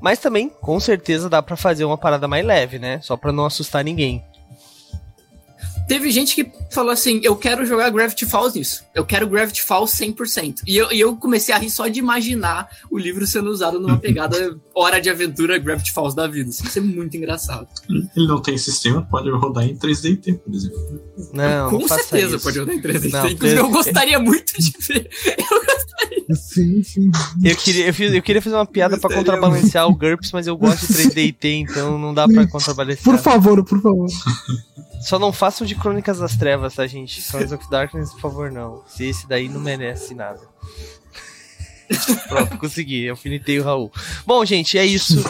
S2: Mas também, com certeza, dá para fazer uma parada mais leve, né? Só pra não assustar ninguém.
S3: Teve gente que falou assim: eu quero jogar Gravity Falls nisso. Eu quero Gravity Falls 100%. E eu, e eu comecei a rir só de imaginar o livro sendo usado numa pegada hora de aventura Gravity Falls da vida. Isso é muito engraçado.
S5: Ele não tem sistema, pode rodar em 3D por exemplo.
S3: Não, Com
S2: não
S3: certeza
S2: isso.
S3: pode rodar em 3D não, Inclusive, eu gostaria muito de ver. Eu gostaria.
S4: Sim, sim.
S2: Eu queria, eu, fiz, eu queria fazer uma piada para contrabalancear o GURPS, mas eu gosto de 3D então não dá para contrabalancear.
S4: Por favor, por favor.
S2: Só não façam de Crônicas das Trevas, tá, gente? Sons of Darkness, por favor, não. Se esse daí não merece nada. Pronto, consegui. Eu finitei o Raul. Bom, gente, é isso.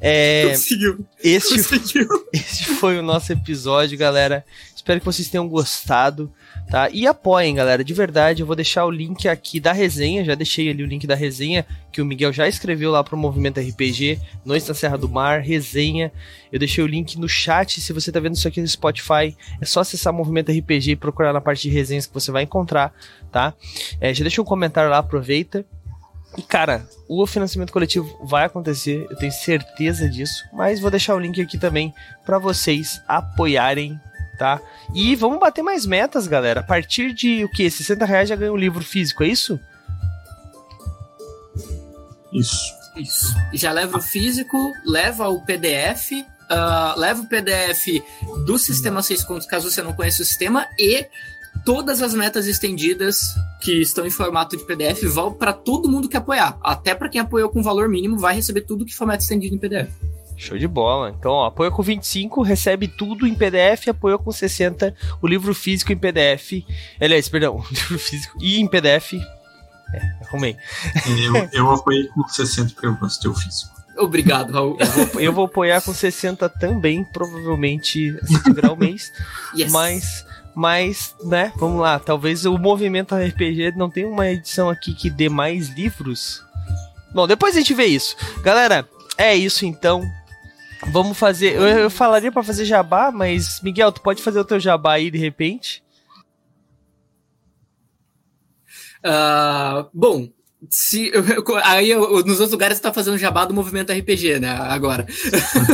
S2: É,
S3: Conseguiu.
S2: Este,
S3: Conseguiu.
S2: este foi o nosso episódio, galera. Espero que vocês tenham gostado tá? E apoiem, galera, de verdade. Eu vou deixar o link aqui da resenha, já deixei ali o link da resenha que o Miguel já escreveu lá pro Movimento RPG, Noite na Serra do Mar, resenha. Eu deixei o link no chat, se você tá vendo isso aqui no Spotify, é só acessar Movimento RPG e procurar na parte de resenhas que você vai encontrar, tá? É, já deixa um comentário lá, aproveita. E cara, o financiamento coletivo vai acontecer, eu tenho certeza disso, mas vou deixar o link aqui também para vocês apoiarem, tá? E vamos bater mais metas, galera. A partir de o que? 60 reais já ganha um livro físico, é isso?
S5: Isso.
S3: Isso. Já leva o físico, leva o PDF, uh, leva o PDF do sistema 6 contos, caso você não conheça o sistema, e todas as metas estendidas que estão em formato de PDF vão para todo mundo que apoiar. Até para quem apoiou com valor mínimo, vai receber tudo que for meta estendida em PDF.
S2: Show de bola. Então, ó, apoia com 25, recebe tudo em PDF, apoia com 60, o livro físico em PDF. Aliás, perdão, o livro físico e em PDF. É, arrumei.
S5: Eu, eu apoiei com 60 porque eu gosto do físico.
S3: Obrigado, Raul.
S2: Eu vou, eu vou apoiar com 60 também, provavelmente se tiver o mês.
S3: Yes.
S2: Mas mas, né, vamos lá. Talvez o movimento RPG não tenha uma edição aqui que dê mais livros. Bom, depois a gente vê isso. Galera, é isso então. Vamos fazer. Eu, eu falaria para fazer jabá, mas Miguel, tu pode fazer o teu jabá aí de repente?
S3: Uh, bom, se eu, aí eu, nos outros lugares você tá fazendo jabá do movimento RPG, né? Agora.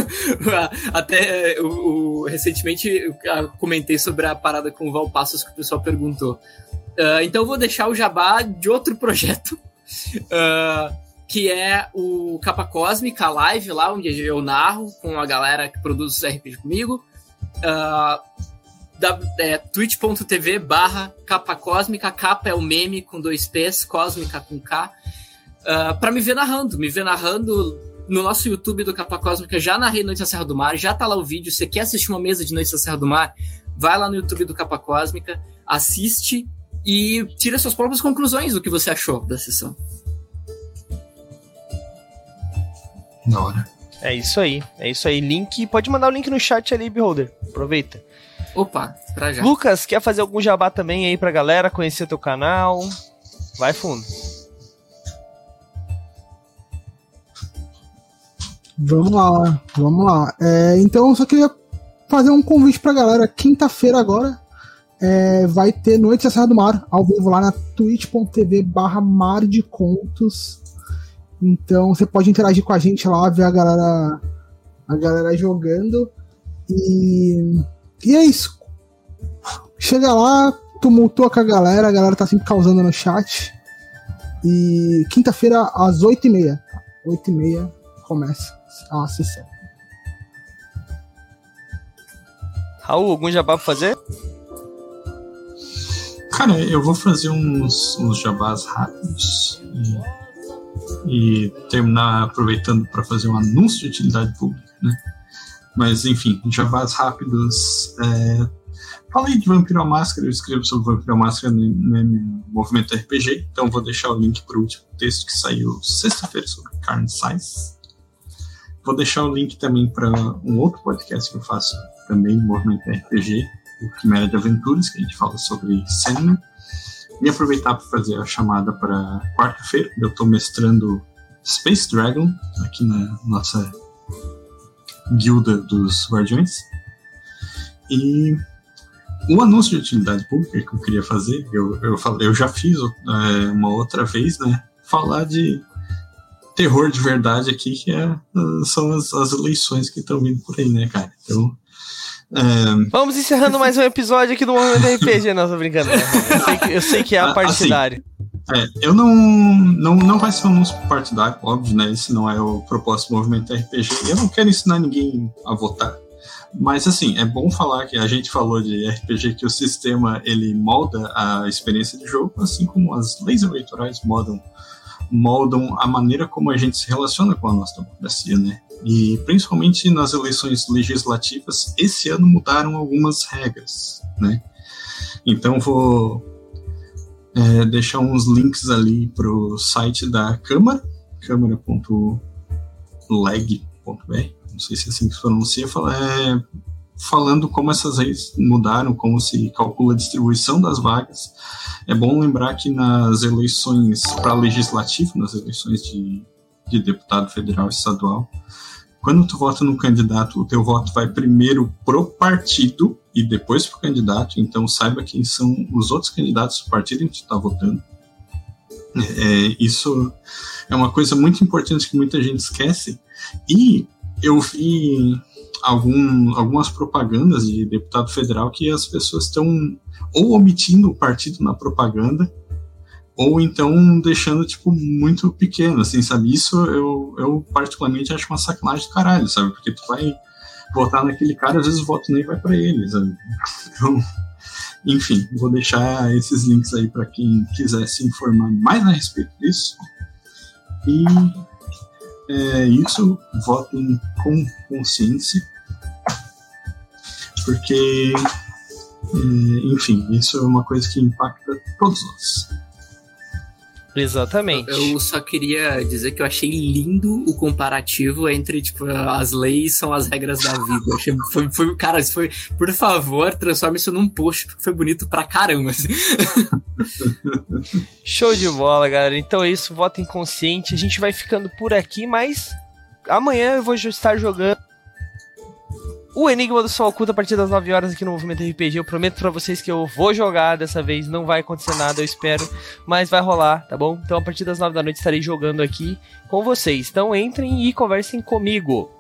S3: Até o, recentemente eu comentei sobre a parada com o Val Passos que o pessoal perguntou. Uh, então eu vou deixar o jabá de outro projeto. Uh, que é o Capa Cósmica Live, lá onde eu narro com a galera que produz os RPG comigo. Uh, é, twitch.tv barra capa cósmica, capa é o meme com dois P's, cósmica com K, uh, pra me ver narrando, me ver narrando no nosso YouTube do Capa Cósmica, já narrei Noite na Serra do Mar, já tá lá o vídeo, você quer assistir uma mesa de Noite na Serra do Mar, vai lá no YouTube do Capa Cósmica, assiste e tira suas próprias conclusões do que você achou da sessão.
S5: Da hora.
S2: É isso aí, é isso aí. Link, pode mandar o link no chat ali, Beholder. Aproveita.
S3: Opa, pra já.
S2: Lucas, quer fazer algum jabá também aí pra galera conhecer teu canal? Vai fundo.
S4: Vamos lá, vamos lá. É, então, eu só queria fazer um convite pra galera. Quinta-feira agora é, vai ter Noite da Serra do Mar, ao vivo lá na twitch.tv barra Mar de Contos. Então você pode interagir com a gente lá, ver a galera, a galera jogando. E e é isso. Chega lá, tumultua com a galera, a galera tá sempre causando no chat. E quinta-feira, às 8h30. 8h30 começa a sessão.
S2: Raul, algum jabá pra fazer?
S5: Cara, eu vou fazer uns, uns jabás rápidos e, e terminar aproveitando para fazer um anúncio de utilidade pública, né? Mas, enfim, jabás rápidos. É... Falei de Vampiro à Máscara, eu escrevo sobre Vampiro à Máscara no, no Movimento RPG, então vou deixar o link para o último texto que saiu sexta-feira sobre Carne Size. Vou deixar o link também para um outro podcast que eu faço também no Movimento RPG, o Quimera de Aventuras, que a gente fala sobre Sandman. E aproveitar para fazer a chamada para quarta-feira, eu estou mestrando Space Dragon aqui na nossa guilda dos guardiões. E um anúncio de utilidade pública que eu queria fazer, eu, eu, eu já fiz é, uma outra vez, né? Falar de terror de verdade aqui, que é, são as, as eleições que estão vindo por aí, né, cara? Então.
S2: Vamos encerrando mais um episódio aqui do Momento RPG, nossa brincando. Eu sei que, eu sei que é a ah, partidário.
S5: Assim, é, eu não, não. Não vai ser um anúncio partidário, óbvio, né? Esse não é o propósito do movimento RPG. Eu não quero ensinar ninguém a votar. Mas, assim, é bom falar que a gente falou de RPG que o sistema ele molda a experiência de jogo, assim como as leis eleitorais moldam, moldam a maneira como a gente se relaciona com a nossa democracia, né? E principalmente nas eleições legislativas, esse ano mudaram algumas regras, né? Então vou é, deixar uns links ali para o site da Câmara, câmara.leg.br, não sei se é assim que se pronuncia, é, falando como essas leis mudaram, como se calcula a distribuição das vagas. É bom lembrar que nas eleições para legislativo, nas eleições de, de deputado federal e estadual, quando tu vota no candidato, o teu voto vai primeiro pro partido e depois pro candidato. Então saiba quem são os outros candidatos do partido em que tu tá votando. É, isso é uma coisa muito importante que muita gente esquece. E eu vi algum, algumas propagandas de deputado federal que as pessoas estão ou omitindo o partido na propaganda ou então deixando, tipo, muito pequeno, assim, sabe? Isso eu, eu particularmente acho uma sacanagem do caralho, sabe? Porque tu vai votar naquele cara, às vezes o voto nem vai para ele, sabe? Então, enfim, vou deixar esses links aí para quem quiser se informar mais a respeito disso. E é isso, votem com consciência, porque, é, enfim, isso é uma coisa que impacta todos nós.
S2: Exatamente.
S3: Eu só queria dizer que eu achei lindo o comparativo entre, tipo, as leis são as regras da vida. Eu achei, foi, foi, cara, isso foi, por favor, transforme isso num post, porque foi bonito pra caramba. Assim.
S2: Show de bola, galera. Então é isso, voto inconsciente. A gente vai ficando por aqui, mas amanhã eu vou estar jogando o Enigma do Sol Oculto a partir das 9 horas aqui no Movimento RPG. Eu prometo para vocês que eu vou jogar dessa vez, não vai acontecer nada, eu espero, mas vai rolar, tá bom? Então a partir das 9 da noite estarei jogando aqui com vocês. Então entrem e conversem comigo.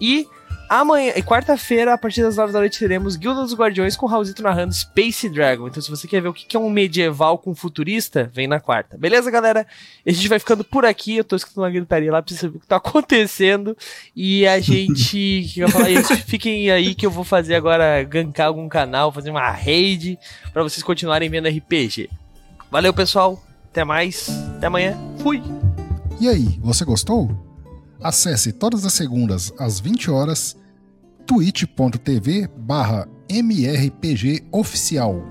S2: E Amanhã, quarta-feira, a partir das 9 da noite, teremos Guilda dos Guardiões com o Raulzito narrando Space Dragon. Então, se você quer ver o que é um medieval com futurista, vem na quarta. Beleza, galera? A gente vai ficando por aqui. Eu tô escutando uma gritaria lá pra você saber o que tá acontecendo. E a gente. que eu falar isso? Fiquem aí que eu vou fazer agora, gankar algum canal, fazer uma raid para vocês continuarem vendo RPG. Valeu, pessoal. Até mais. Até amanhã. Fui.
S6: E aí, você gostou? Acesse todas as segundas às 20 horas twitch.tv barra mrpgoficial.